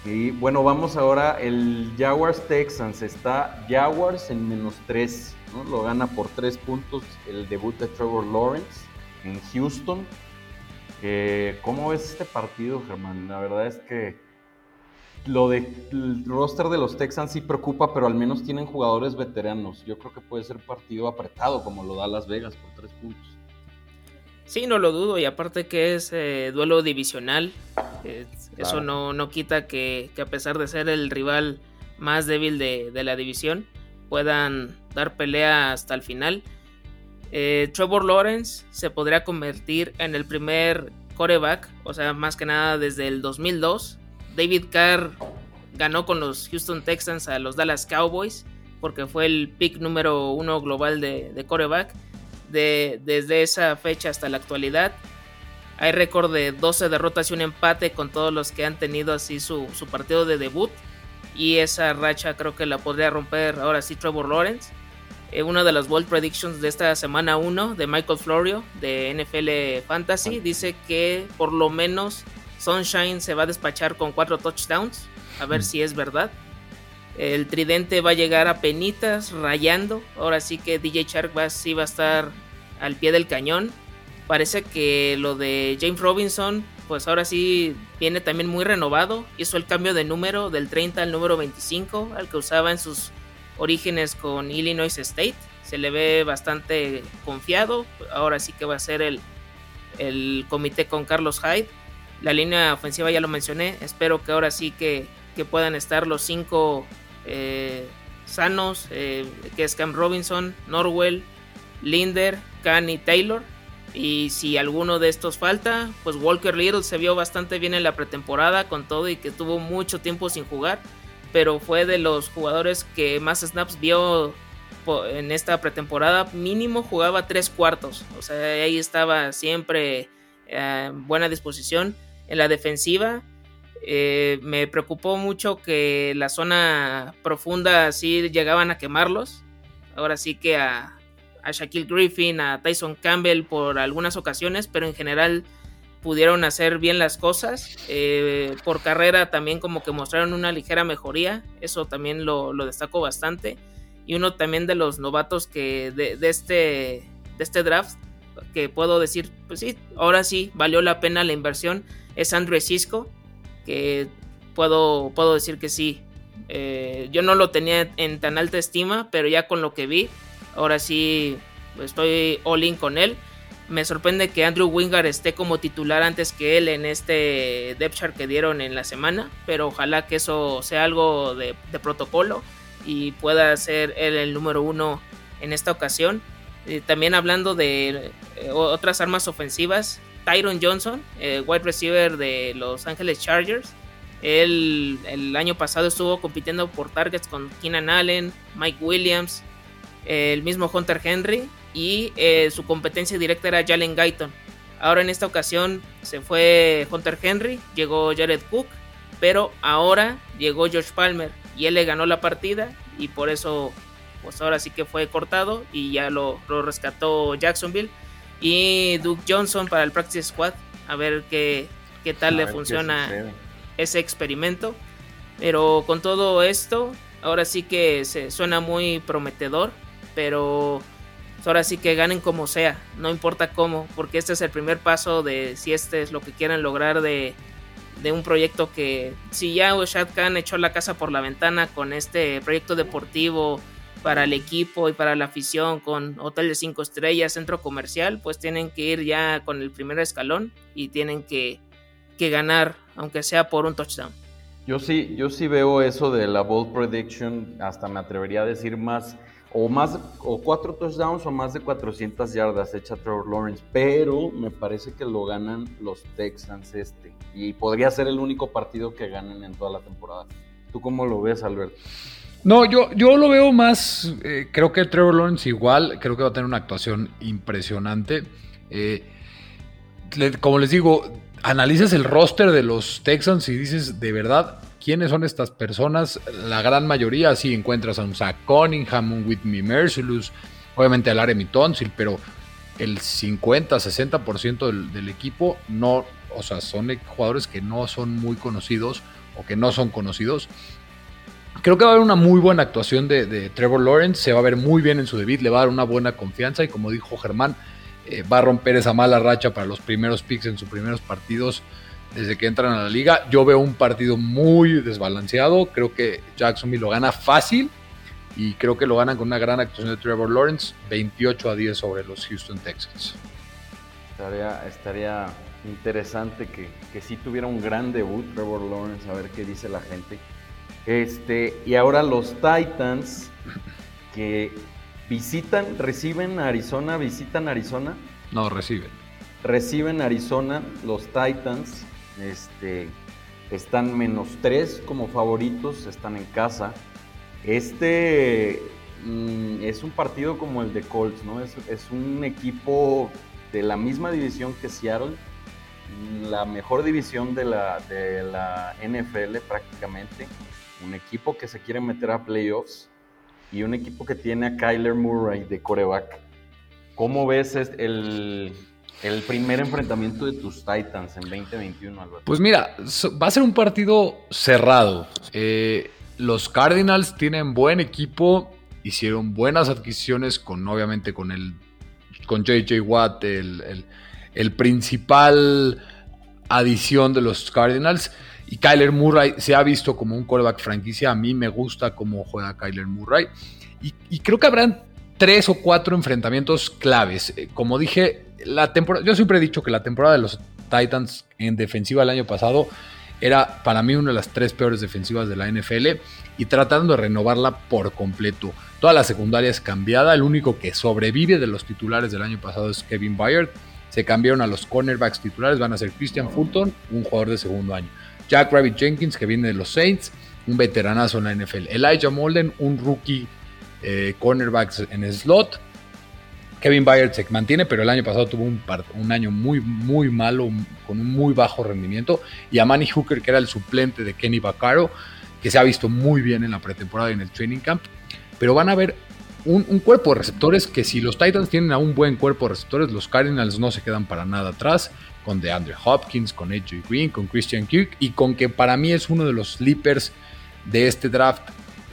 Y bueno, vamos ahora. El Jaguars Texans está Jaguars en menos 3. ¿no? Lo gana por 3 puntos el debut de Trevor Lawrence en Houston. ¿Cómo ves este partido, Germán? La verdad es que lo del roster de los Texans sí preocupa, pero al menos tienen jugadores veteranos. Yo creo que puede ser partido apretado como lo da Las Vegas por tres puntos. Sí, no lo dudo, y aparte que es eh, duelo divisional, eh, eso no, no quita que, a pesar de ser el rival más débil de, la división, puedan dar pelea hasta el final. Eh, Trevor Lawrence se podría convertir en el primer coreback, o sea, más que nada desde el 2002. David Carr ganó con los Houston Texans a los Dallas Cowboys porque fue el pick número uno global de, de coreback de, desde esa fecha hasta la actualidad. Hay récord de 12 derrotas y un empate con todos los que han tenido así su, partido de debut. Y esa racha creo que la podría romper ahora sí Trevor Lawrence. Eh, una de las Bold Predictions de esta semana 1 de Michael Florio de NFL Fantasy dice que por lo menos Sunshine se va a despachar con 4 touchdowns. A ver mm. si es verdad. El tridente va a llegar a penitas, rayando. Ahora sí que DJ Shark va, sí va a estar al pie del cañón. Parece que lo de James Robinson, pues ahora sí viene también muy renovado. Hizo el cambio de número del 30 al número 25, al que usaba en sus orígenes con Illinois State. Se le ve bastante confiado. Ahora sí que va a ser el, el comité con Carlos Hyde. La línea ofensiva ya lo mencioné. Espero que ahora sí que, que puedan estar los cinco eh, sanos, eh, que es Cam Robinson, Norwell, Linder, Khan y Taylor. Y si alguno de estos falta, pues Walker Little se vio bastante bien en la pretemporada con todo y que tuvo mucho tiempo sin jugar. Pero fue de los jugadores que más snaps vio en esta pretemporada. Mínimo jugaba tres cuartos. O sea, ahí estaba siempre eh, en buena disposición. En la defensiva, eh, me preocupó mucho que la zona profunda sí llegaban a quemarlos. Ahora sí que a, Shaquille Griffin, a Tyson Campbell por algunas ocasiones, pero en general pudieron hacer bien las cosas. Eh, por carrera también como que mostraron una ligera mejoría. Eso también lo, destaco bastante. Y uno también de los novatos que de, este, de este draft que puedo decir, pues sí, ahora sí valió la pena la inversión, es Andrew Cisco que puedo, puedo decir que sí. Eh, yo no lo tenía en tan alta estima, pero ya con lo que vi, ahora sí estoy all in con él. Me sorprende que Andrew Wingard esté como titular antes que él en este depth chart que dieron en la semana, pero ojalá que eso sea algo de, protocolo y pueda ser él el número uno en esta ocasión. También hablando de eh, otras armas ofensivas, Tyron Johnson, eh, wide receiver de Los Angeles Chargers. El año pasado estuvo compitiendo por targets con Keenan Allen, Mike Williams, el mismo Hunter Henry y eh, su competencia directa era Jalen Guyton. Ahora en esta ocasión se fue Hunter Henry, llegó Jared Cook, pero ahora llegó George Palmer y él le ganó la partida y por eso pues ahora sí que fue cortado y ya lo, lo rescató Jacksonville y Duke Johnson para el Practice Squad. A ver qué, qué tal le funciona ese experimento. Pero con todo esto, ahora sí que se suena muy prometedor. Pero ahora sí que ganen como sea, no importa cómo, porque este es el primer paso de si este es lo que quieren lograr de, de un proyecto que si ya Shad Khan echó la casa por la ventana con este proyecto deportivo para el equipo y para la afición con hotel de 5 estrellas, centro comercial, pues tienen que ir ya con el primer escalón y tienen que, ganar, aunque sea por un touchdown. Yo sí, yo sí veo eso de la bold prediction, hasta me atrevería a decir más, o más, o cuatro touchdowns o más de 400 yardas echa Trevor Lawrence, pero me parece que lo ganan los Texans este, y podría ser el único partido que ganen en toda la temporada. ¿Tú cómo lo ves, Alberto? No, yo, yo lo veo más, eh, creo que Trevor Lawrence igual, creo que va a tener una actuación impresionante. Eh, como les digo, analizas el roster de los Texans y dices, de verdad, ¿quiénes son estas personas? La gran mayoría, sí encuentras a un Zach Cunningham, un Whitney Mercilus, obviamente a Laremy Tonsil, pero el 50-60% del, del equipo no, o sea, son jugadores que no son muy conocidos o que no son conocidos Creo que va a haber una muy buena actuación de, Trevor Lawrence, se va a ver muy bien en su debut, le va a dar una buena confianza y como dijo Germán, eh, va a romper esa mala racha para los primeros picks en sus primeros partidos desde que entran a la liga. Yo veo un partido muy desbalanceado. Creo que Jacksonville lo gana fácil y creo que lo ganan con una gran actuación de Trevor Lawrence, 28 a 10 sobre los Houston Texans. Estaría, interesante que, que sí tuviera un gran debut Trevor Lawrence, a ver qué dice la gente. Este, y ahora los Titans que visitan, reciben Arizona, visitan Arizona. No, reciben. Reciben Arizona, los Titans, este, están menos 3 como favoritos, están en casa. Este mm, es un partido como el de Colts, ¿no? Es, es un equipo de la misma división que Seattle, la mejor división de la, de la NFL prácticamente, un equipo que se quiere meter a playoffs y un equipo que tiene a Kyler Murray de coreback. ¿Cómo ves el, el primer enfrentamiento de tus Titans en 2021, Alberto? Pues mira, va a ser un partido cerrado. Eh, los Cardinals tienen buen equipo, hicieron buenas adquisiciones con, obviamente, con el con JJ Watt, el, el, principal adición de los Cardinals. Y Kyler Murray se ha visto como un quarterback franquicia. A mí me gusta cómo juega Kyler Murray. Y, creo que habrán tres o cuatro enfrentamientos claves. Eh, como dije, la temporada, yo siempre he dicho que la temporada de los Titans en defensiva el año pasado era para mí una de las tres peores defensivas de la NFL y tratando de renovarla por completo. Toda la secundaria es cambiada, el único que sobrevive de los titulares del año pasado es Kevin Byard. Se cambiaron a los cornerbacks titulares, van a ser Christian Fulton, un jugador de segundo año. Jack Rabbit Jenkins, que viene de los Saints, un veteranazo en la NFL. Elijah Molden, un rookie eh, cornerback en slot. Kevin Byard se mantiene, pero el año pasado tuvo un, un, año muy, muy malo, con un muy bajo rendimiento. Y a Manny Hooker, que era el suplente de Kenny Vaccaro, que se ha visto muy bien en la pretemporada y en el training camp. Pero van a ver un, cuerpo de receptores que si los Titans tienen a un buen cuerpo de receptores, los Cardinals no se quedan para nada atrás. Con DeAndre Hopkins, con AJ Green, con Christian Kirk y con que para mí es uno de los sleepers de este draft,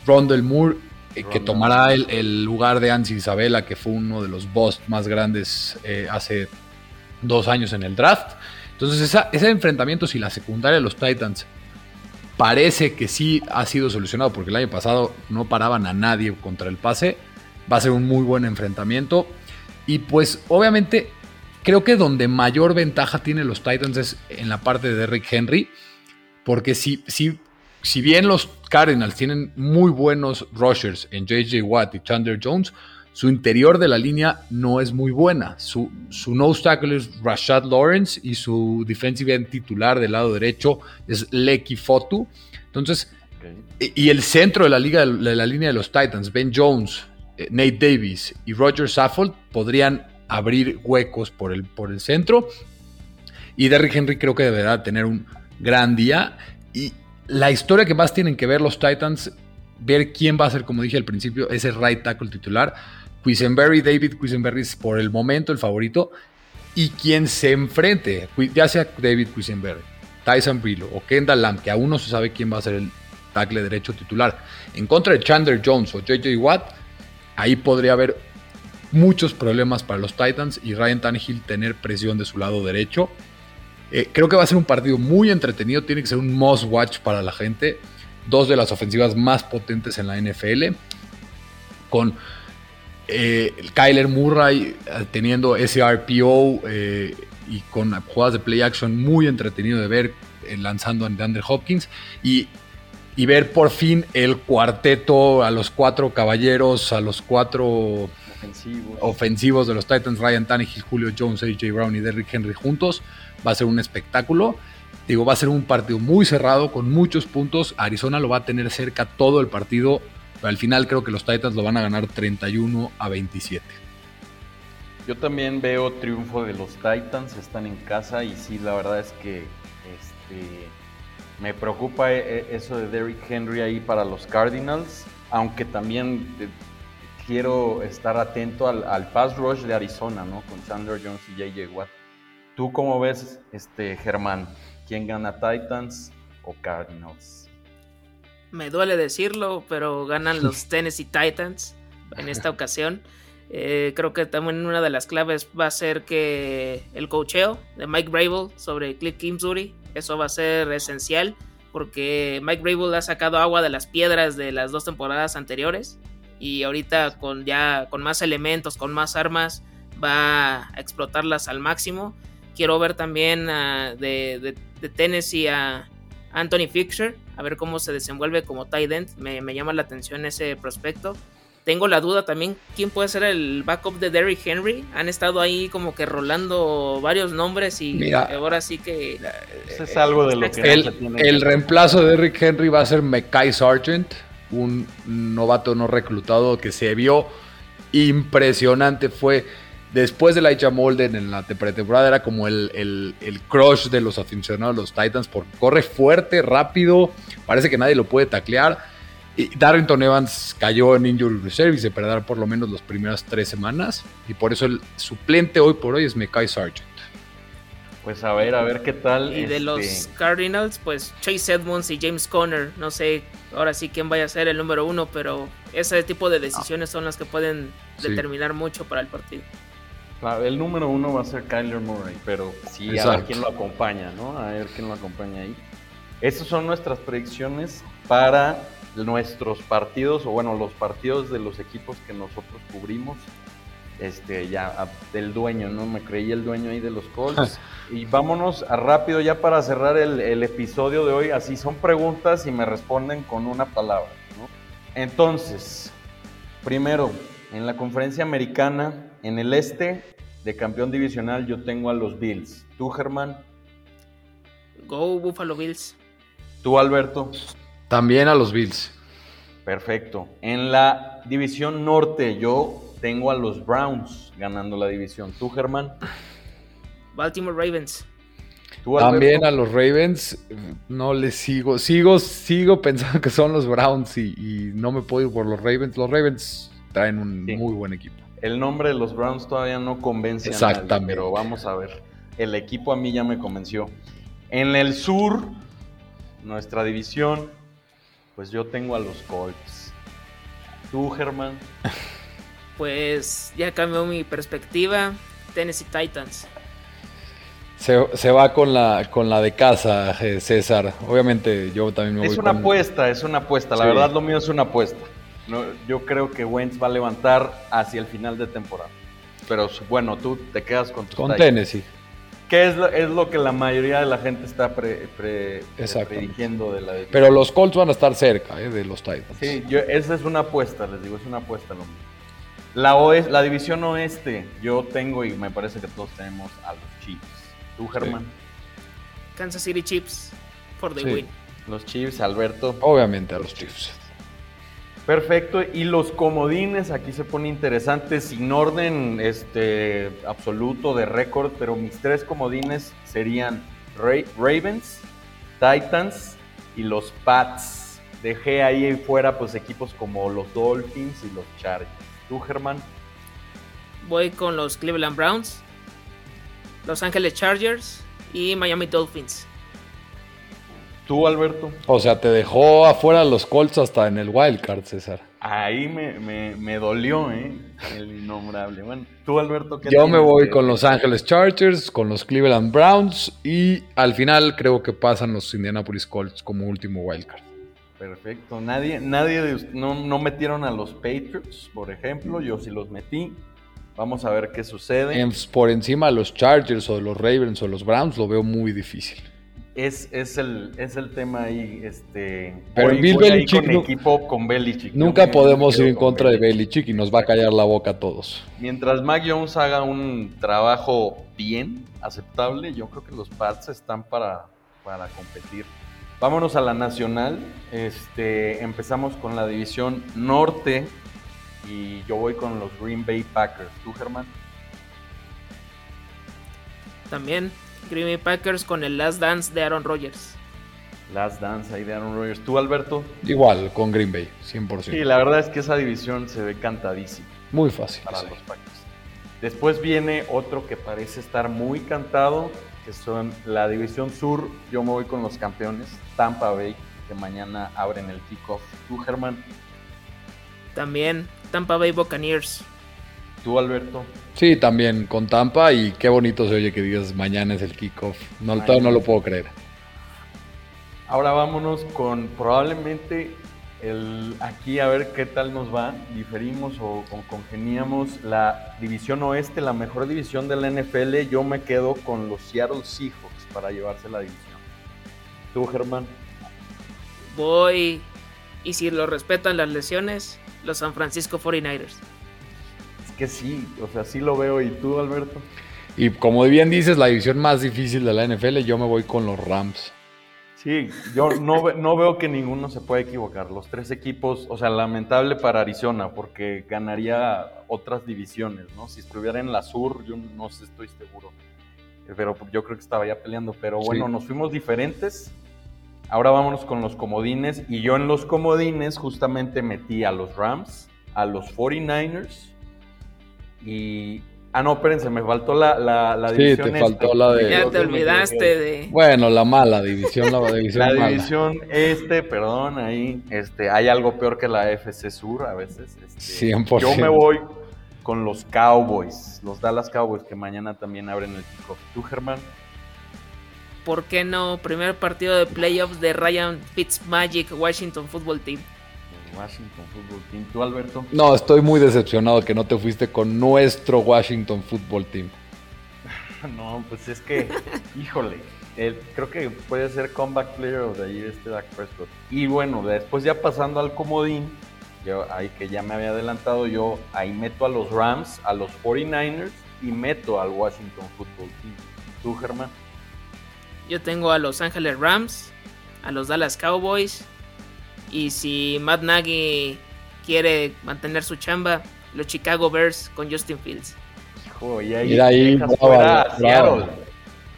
Rondell Moore eh, que tomará el, lugar de Ansi Isabella, que fue uno de los boss más grandes eh, hace dos años en el draft. Entonces, ese enfrentamiento, si la secundaria de los Titans parece que sí ha sido solucionado, porque el año pasado no paraban a nadie contra el pase, va a ser un muy buen enfrentamiento. Y pues, obviamente, creo que donde mayor ventaja tienen los Titans es en la parte de Derrick Henry, porque si, si si bien los Cardinals tienen muy buenos rushers en JJ Watt y Chandler Jones, su interior de la línea no es muy buena. Su, su nose tackle es Rashad Lawrence y su defensive end titular del lado derecho es Lecky Fotu. Entonces, y, el centro de la, liga, de la línea de los Titans, Ben Jones, Nate Davis y Roger Saffold podrían abrir huecos por el, por el centro. Y Derrick Henry creo que deberá tener un gran día. Y, la historia que más tienen que ver los Titans, ver quién va a ser, como dije al principio, ese right tackle titular. Quisenberry, David Quisenberry es por el momento el favorito. Y quien se enfrente, ya sea David Quisenberry, Tyson Brillo o Kendall Lamb, que aún no se sabe quién va a ser el tackle derecho titular, en contra de Chandler Jones o JJ Watt, ahí podría haber muchos problemas para los Titans y Ryan Tannehill tener presión de su lado derecho. Eh, creo que va a ser un partido muy entretenido, tiene que ser un must watch para la gente. Dos de las ofensivas más potentes en la NFL, con eh, Kyler Murray eh, teniendo ese RPO y con jugadas de play action muy entretenido de ver lanzando a DeAndre Hopkins y, y ver por fin el cuarteto a los cuatro caballeros, a los cuatro ofensivos, de los Titans, Ryan Tannehill, Julio Jones, AJ Brown y Derrick Henry juntos va a ser un espectáculo. Digo, va a ser un partido muy cerrado, con muchos puntos. Arizona lo va a tener cerca todo el partido, pero al final creo que los Titans lo van a ganar 31 a 27. Yo también veo triunfo de los Titans, están en casa y sí, la verdad es que este, me preocupa e, e, eso de Derrick Henry ahí para los Cardinals, aunque también eh, quiero estar atento al, al pass rush de Arizona, ¿no? Con Chandler Jones y JJ Watt. ¿Tú cómo ves, este, Germán? ¿Quién gana Titans o Cardinals? Me duele decirlo, pero ganan los Tennessee Titans en esta ocasión. Eh, creo que también una de las claves va a ser que el cocheo de Mike Brable sobre Cliff Kingsbury Eso va a ser esencial porque Mike Brable ha sacado agua de las piedras de las dos temporadas anteriores y ahorita con ya con más elementos, con más armas, va a explotarlas al máximo. Quiero ver también de, Tennessee a Anthony Fisher, a ver cómo se desenvuelve como tight end. Me, me, llama la atención ese prospecto. Tengo la duda también quién puede ser el backup de Derrick Henry. Han estado ahí como que rolando varios nombres y ahora sí que... es algo de lo que... El, el reemplazo de Derrick Henry va a ser Mekai Sargent, un novato no reclutado que se vio impresionante. Fue después de Elijah Molden en la pretemporada, era como el, el, el, crush de los aficionados de los Titans. Porque corre fuerte, rápido, parece que nadie lo puede taclear y Darrington Evans cayó en Injury Reserve y se perderá por lo menos las primeras tres semanas. Y por eso el suplente hoy por hoy es Mekai Sargent. Pues a ver, a ver qué tal. Y de los este, Cardinals, pues Chase Edmonds y James Conner. No sé ahora sí quién vaya a ser el número uno, pero ese tipo de decisiones son las que pueden determinar mucho para el partido. Claro, el número uno va a ser Kyler Murray, pero sí, a ver quién lo acompaña, ¿no? A ver quién lo acompaña ahí. Esas son nuestras predicciones para nuestros partidos, o bueno, los partidos de los equipos que nosotros cubrimos, este, ya del dueño, ¿no? Me creí el dueño ahí de los Colts. y vámonos a rápido ya para cerrar el, episodio de hoy. Así son preguntas y me responden con una palabra, ¿no? Entonces, primero, en la conferencia americana, en el este de campeón divisional, yo tengo a los Bills. ¿Tú, Germán? Go Buffalo Bills. ¿Tú, Alberto? También a los Bills. Perfecto. En la división norte yo tengo a los Browns ganando la división. ¿Tú, Germán? Baltimore Ravens. También a los Ravens no les sigo. Sigo, sigo pensando que son los Browns y, no me puedo ir por los Ravens. Los Ravens traen un muy buen equipo. El nombre de los Browns todavía no convence a nadie, pero vamos a ver. El equipo a mí ya me convenció. En el sur, nuestra división, pues yo tengo a los Colts. ¿Tú, Germán? Pues ya cambió mi perspectiva. Tennessee Titans. Se, va con la, con la de casa, eh, César. Obviamente yo también me voy Es una apuesta, es una apuesta. La verdad lo mío es una apuesta. No, yo creo que Wentz va a levantar hacia el final de temporada. Pero bueno, tú te quedas con tus Con Tennessee. ¿Qué es lo, es lo que la mayoría de la gente está pre, prediciendo de la Pero los Colts van a estar cerca eh, de los Titans. Sí, yo, esa es una apuesta, les digo, es una apuesta lo mismo. La, la división oeste, yo tengo y me parece que todos tenemos a los Chiefs. ¿Tú, Germán? Kansas City Chiefs for the win. Los Chiefs, Alberto. Obviamente a los Chiefs. Perfecto, y los comodines, aquí se pone interesante, sin orden este, absoluto de récord, pero mis tres comodines serían Ravens, Titans y los Pats. Dejé ahí fuera pues equipos como los Dolphins y los Chargers. ¿Tú, Germán? Voy con los Cleveland Browns, Los Ángeles Chargers y Miami Dolphins. ¿Tú, Alberto? O sea, te dejó afuera los Colts hasta en el wildcard, César. Ahí me, dolió, ¿eh? El innombrable. Bueno, tú, Alberto, ¿qué Yo me voy con los Ángeles Chargers, con los Cleveland Browns y al final creo que pasan los Indianapolis Colts como último wildcard. Perfecto. Nadie, nadie no, no metieron a los Patriots, por ejemplo. Yo sí los metí. Vamos a ver qué sucede. por encima de los Chargers o de los Ravens o los Browns lo veo muy difícil es, es, el, es el tema ahí. Este, Pero Bill Belichick. Con equipo con Belichick. Nunca podemos ir en contra de Belichick y nos va a callar la boca a todos. Mientras Mac Jones haga un trabajo bien, aceptable, yo creo que los Pats están para, para competir. Vámonos a la nacional. Este, empezamos con la división norte y yo voy con los Green Bay Packers. ¿Tú, Germán? También Green Bay Packers con el Last Dance de Aaron Rodgers. Last Dance ahí de Aaron Rodgers. ¿Tú, Alberto? Igual, con Green Bay, 100%. Sí, la verdad es que esa división se ve cantadísima. Muy fácil. Para los Packers. Después viene otro que parece estar muy cantado, que son la división sur. Yo me voy con los campeones, Tampa Bay, que mañana abren el kickoff. ¿Tú, Germán? También Tampa Bay Buccaneers. ¿Tú, Alberto? Sí, también con Tampa y qué bonito se oye que digas mañana es el kickoff. No, no lo puedo creer. Ahora vámonos con probablemente el, aquí a ver qué tal nos va. Diferimos o, congeniamos la división oeste, la mejor división de la NFL. Yo me quedo con los Seattle Seahawks para llevarse la división. ¿Tú, Germán? Voy, y si lo respetan las lesiones, los San Francisco 49ers. Que sí, o sea, sí lo veo. ¿Y tú, Alberto? Y como bien dices, la división más difícil de la NFL, yo me voy con los Rams. Sí, yo no, no veo que ninguno se pueda equivocar. Los tres equipos, o sea, lamentable para Arizona, porque ganaría otras divisiones, ¿no? Si estuviera en la sur, yo no sé, estoy seguro. Pero yo creo que estaba ya peleando. Pero bueno, nos fuimos diferentes. Ahora vámonos con los comodines. Y yo en los comodines justamente metí a los Rams, a los 49ers y Ah, no, espérense, me faltó la, la, la división. Sí, te faltó la de. Ya te olvidaste de. Bueno, la mala división, la división La división este, perdón, ahí este, hay algo peor que la FC Sur a veces. Este, 100%. Yo me voy con los Cowboys, los Dallas Cowboys, que mañana también abren el kickoff. ¿Tú, Germán? ¿Por qué no? Primer partido de playoffs de Ryan Fitzmagic Washington Football Team. Washington Football Team. ¿Tú, Alberto? No, estoy muy decepcionado que no te fuiste con nuestro Washington Football Team. no, pues es que, híjole, creo que puede ser comeback player of the year este Dak Prescott. Y bueno, después ya pasando al comodín, yo ahí que ya me había adelantado, yo ahí meto a los Rams, a los 49ers y meto al Washington Football Team. ¿Tú, Germán? Yo tengo a Los Ángeles Rams, a los Dallas Cowboys, y si Matt Nagy quiere mantener su chamba, los Chicago Bears con Justin Fields. Hijo, y ahí, dejaste fuera a Seattle.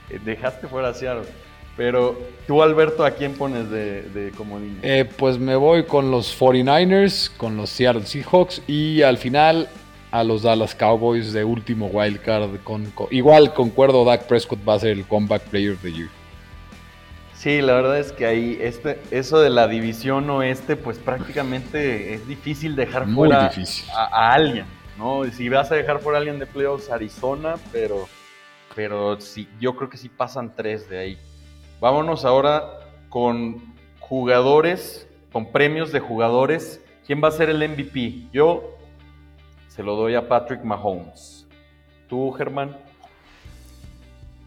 Eh, dejaste fuera a Seattle. Pero tú, Alberto, ¿a quién pones de, de comodín? Eh, pues me voy con los 49ers, con los Seattle Seahawks y al final a los Dallas Cowboys de último wildcard. Con, con, igual concuerdo, Dak Prescott va a ser el comeback player of the year. Sí, la verdad es que ahí este, eso de la división oeste, pues prácticamente es difícil dejar fuera A, alguien, ¿no? Si vas a dejar fuera a alguien de playoffs, Arizona, pero, pero sí, yo creo que sí pasan tres de ahí. Vámonos ahora con jugadores, con premios de jugadores. ¿Quién va a ser el MVP? Yo se lo doy a Patrick Mahomes. ¿Tú, Germán?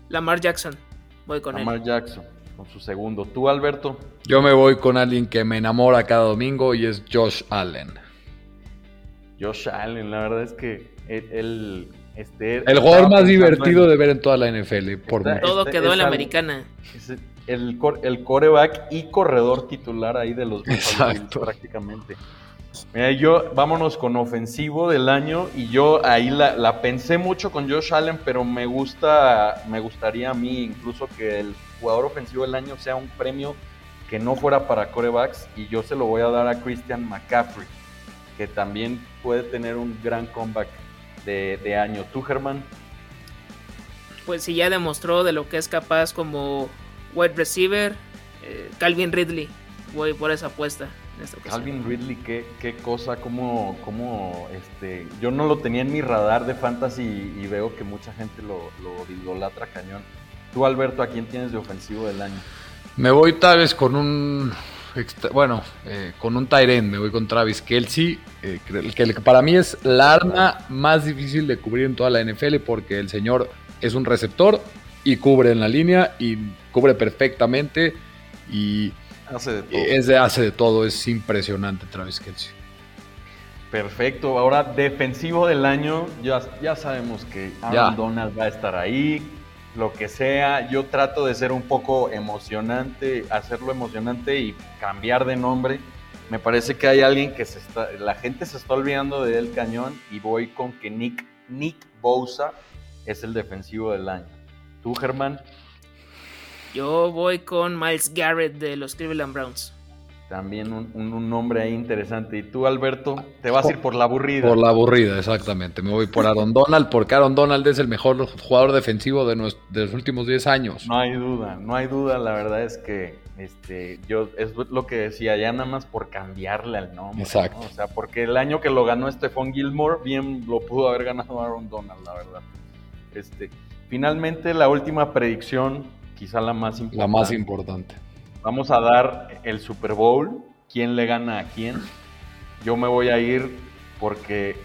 Lamar Jackson. Voy con él. Lamar Jackson con su segundo. ¿Tú, Alberto? Yo me voy con alguien que me enamora cada domingo y es Josh Allen. Josh Allen, la verdad es que él... este, el jugador más divertido de ver en toda la NFL. Por Todo quedó en la americana. el, el coreback y corredor titular ahí de los Exacto. prácticamente. Mira, yo, vámonos con ofensivo del año y yo ahí la, la, pensé mucho con Josh Allen, pero me gusta, me gustaría a mí incluso que el jugador ofensivo del año sea un premio que no fuera para corebacks y yo se lo voy a dar a Christian McCaffrey, que también puede tener un gran comeback de, año. ¿Tú, Germán? Pues sí, ya demostró de lo que es capaz como wide receiver, eh, Calvin Ridley. Voy por esa apuesta. Calvin Ridley, qué, qué cosa, como, como este, yo no lo tenía en mi radar de fantasy y, veo que mucha gente lo, lo idolatra cañón. Tú, Alberto, ¿a quién tienes de ofensivo del año? Me voy tal vez con un. Bueno, eh, con un Tyren, me voy con Travis Kelsey, eh, que, para mí es la arma más difícil de cubrir en toda la NFL porque el señor es un receptor y cubre en la línea y cubre perfectamente y hace de todo. Es de, hace de todo, es impresionante Travis Kelsey. Perfecto, ahora defensivo del año, ya, ya sabemos que Aaron Donald va a estar ahí, lo que sea, yo trato de ser un poco emocionante, hacerlo emocionante y cambiar de nombre. Me parece que hay alguien que se está, la gente se está olvidando de él cañón y voy con que Nick, Nick Bosa es el defensivo del año. ¿Tú, Germán? Yo voy con Miles Garrett de los Cleveland Browns. También un, nombre ahí interesante. ¿Y tú, Alberto? Te vas a ir por la aburrida. Por la aburrida, exactamente. Me voy por Aaron Donald, porque Aaron Donald es el mejor jugador defensivo de, los últimos 10 años. No hay duda, no hay duda. La verdad es que este, yo es lo que decía, ya nada más por cambiarle al nombre. Exacto. O sea, porque el año que lo ganó Stephon Gilmore, bien lo pudo haber ganado Aaron Donald, la verdad. Este, finalmente, la última predicción, quizá la más importante. La más importante Vamos a dar el Super Bowl, quién le gana a quién. Yo me voy a ir porque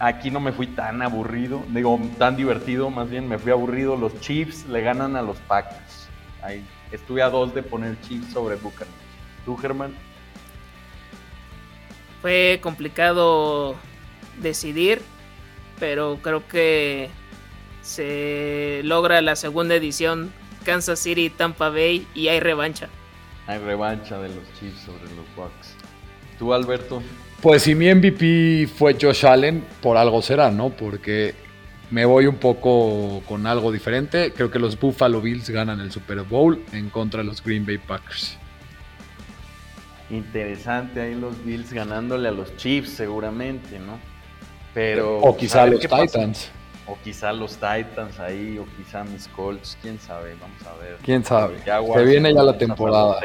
aquí no me fui tan aburrido, digo, tan divertido, más bien me fui aburrido. Los Chiefs le ganan a los Packers. Ahí estuve a dos de poner Chiefs sobre Buccaneers. ¿Tú, Germán? Fue complicado decidir, pero creo que se logra la segunda edición Kansas City, Tampa Bay y hay revancha. Hay revancha de los Chiefs sobre los Bucks. ¿Tú, Alberto? Pues si mi MVP fue Josh Allen, por algo será, ¿no? Porque me voy un poco con algo diferente. Creo que los Buffalo Bills ganan el Super Bowl en contra de los Green Bay Packers. Interesante ahí los Bills ganándole a los Chiefs seguramente, ¿no? Pero o quizá los Titans. O quizá los Titans ahí, o quizá mis Colts, quién sabe, vamos a ver. Quién sabe. Se viene ya la temporada.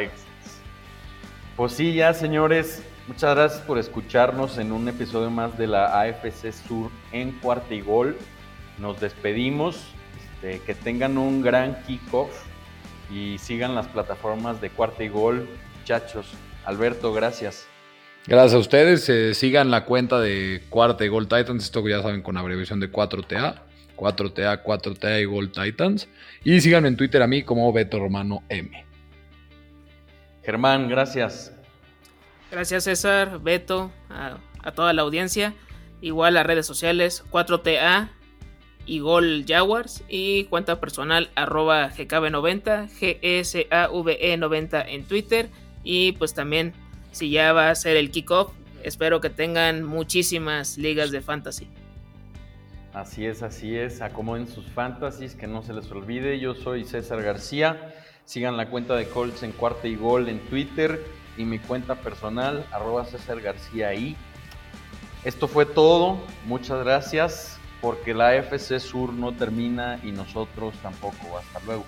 Pues sí, ya señores, muchas gracias por escucharnos en un episodio más de la AFC Sur en cuarta y gol. Nos despedimos, este, que tengan un gran kickoff y sigan las plataformas de cuarta y gol, muchachos. Alberto, gracias. Gracias a ustedes. Eh, sigan la cuenta de Cuarta y Gold Titans. Esto ya saben con abreviación de 4TA. 4TA, 4TA y Gold Titans. Y sigan en Twitter a mí como Beto Romano M. Germán, gracias. Gracias César, Beto, a, a toda la audiencia. Igual las redes sociales 4TA y Gol Jaguars. Y cuenta personal arroba GKB90, GSAVE90 en Twitter. Y pues también si ya va a ser el kickoff, espero que tengan muchísimas ligas de fantasy. Así es, así es. Acomoden sus fantasies, que no se les olvide. Yo soy César García. Sigan la cuenta de Colts en cuarta y gol en Twitter y mi cuenta personal, arroba César García. Esto fue todo. Muchas gracias porque la FC Sur no termina y nosotros tampoco. Hasta luego.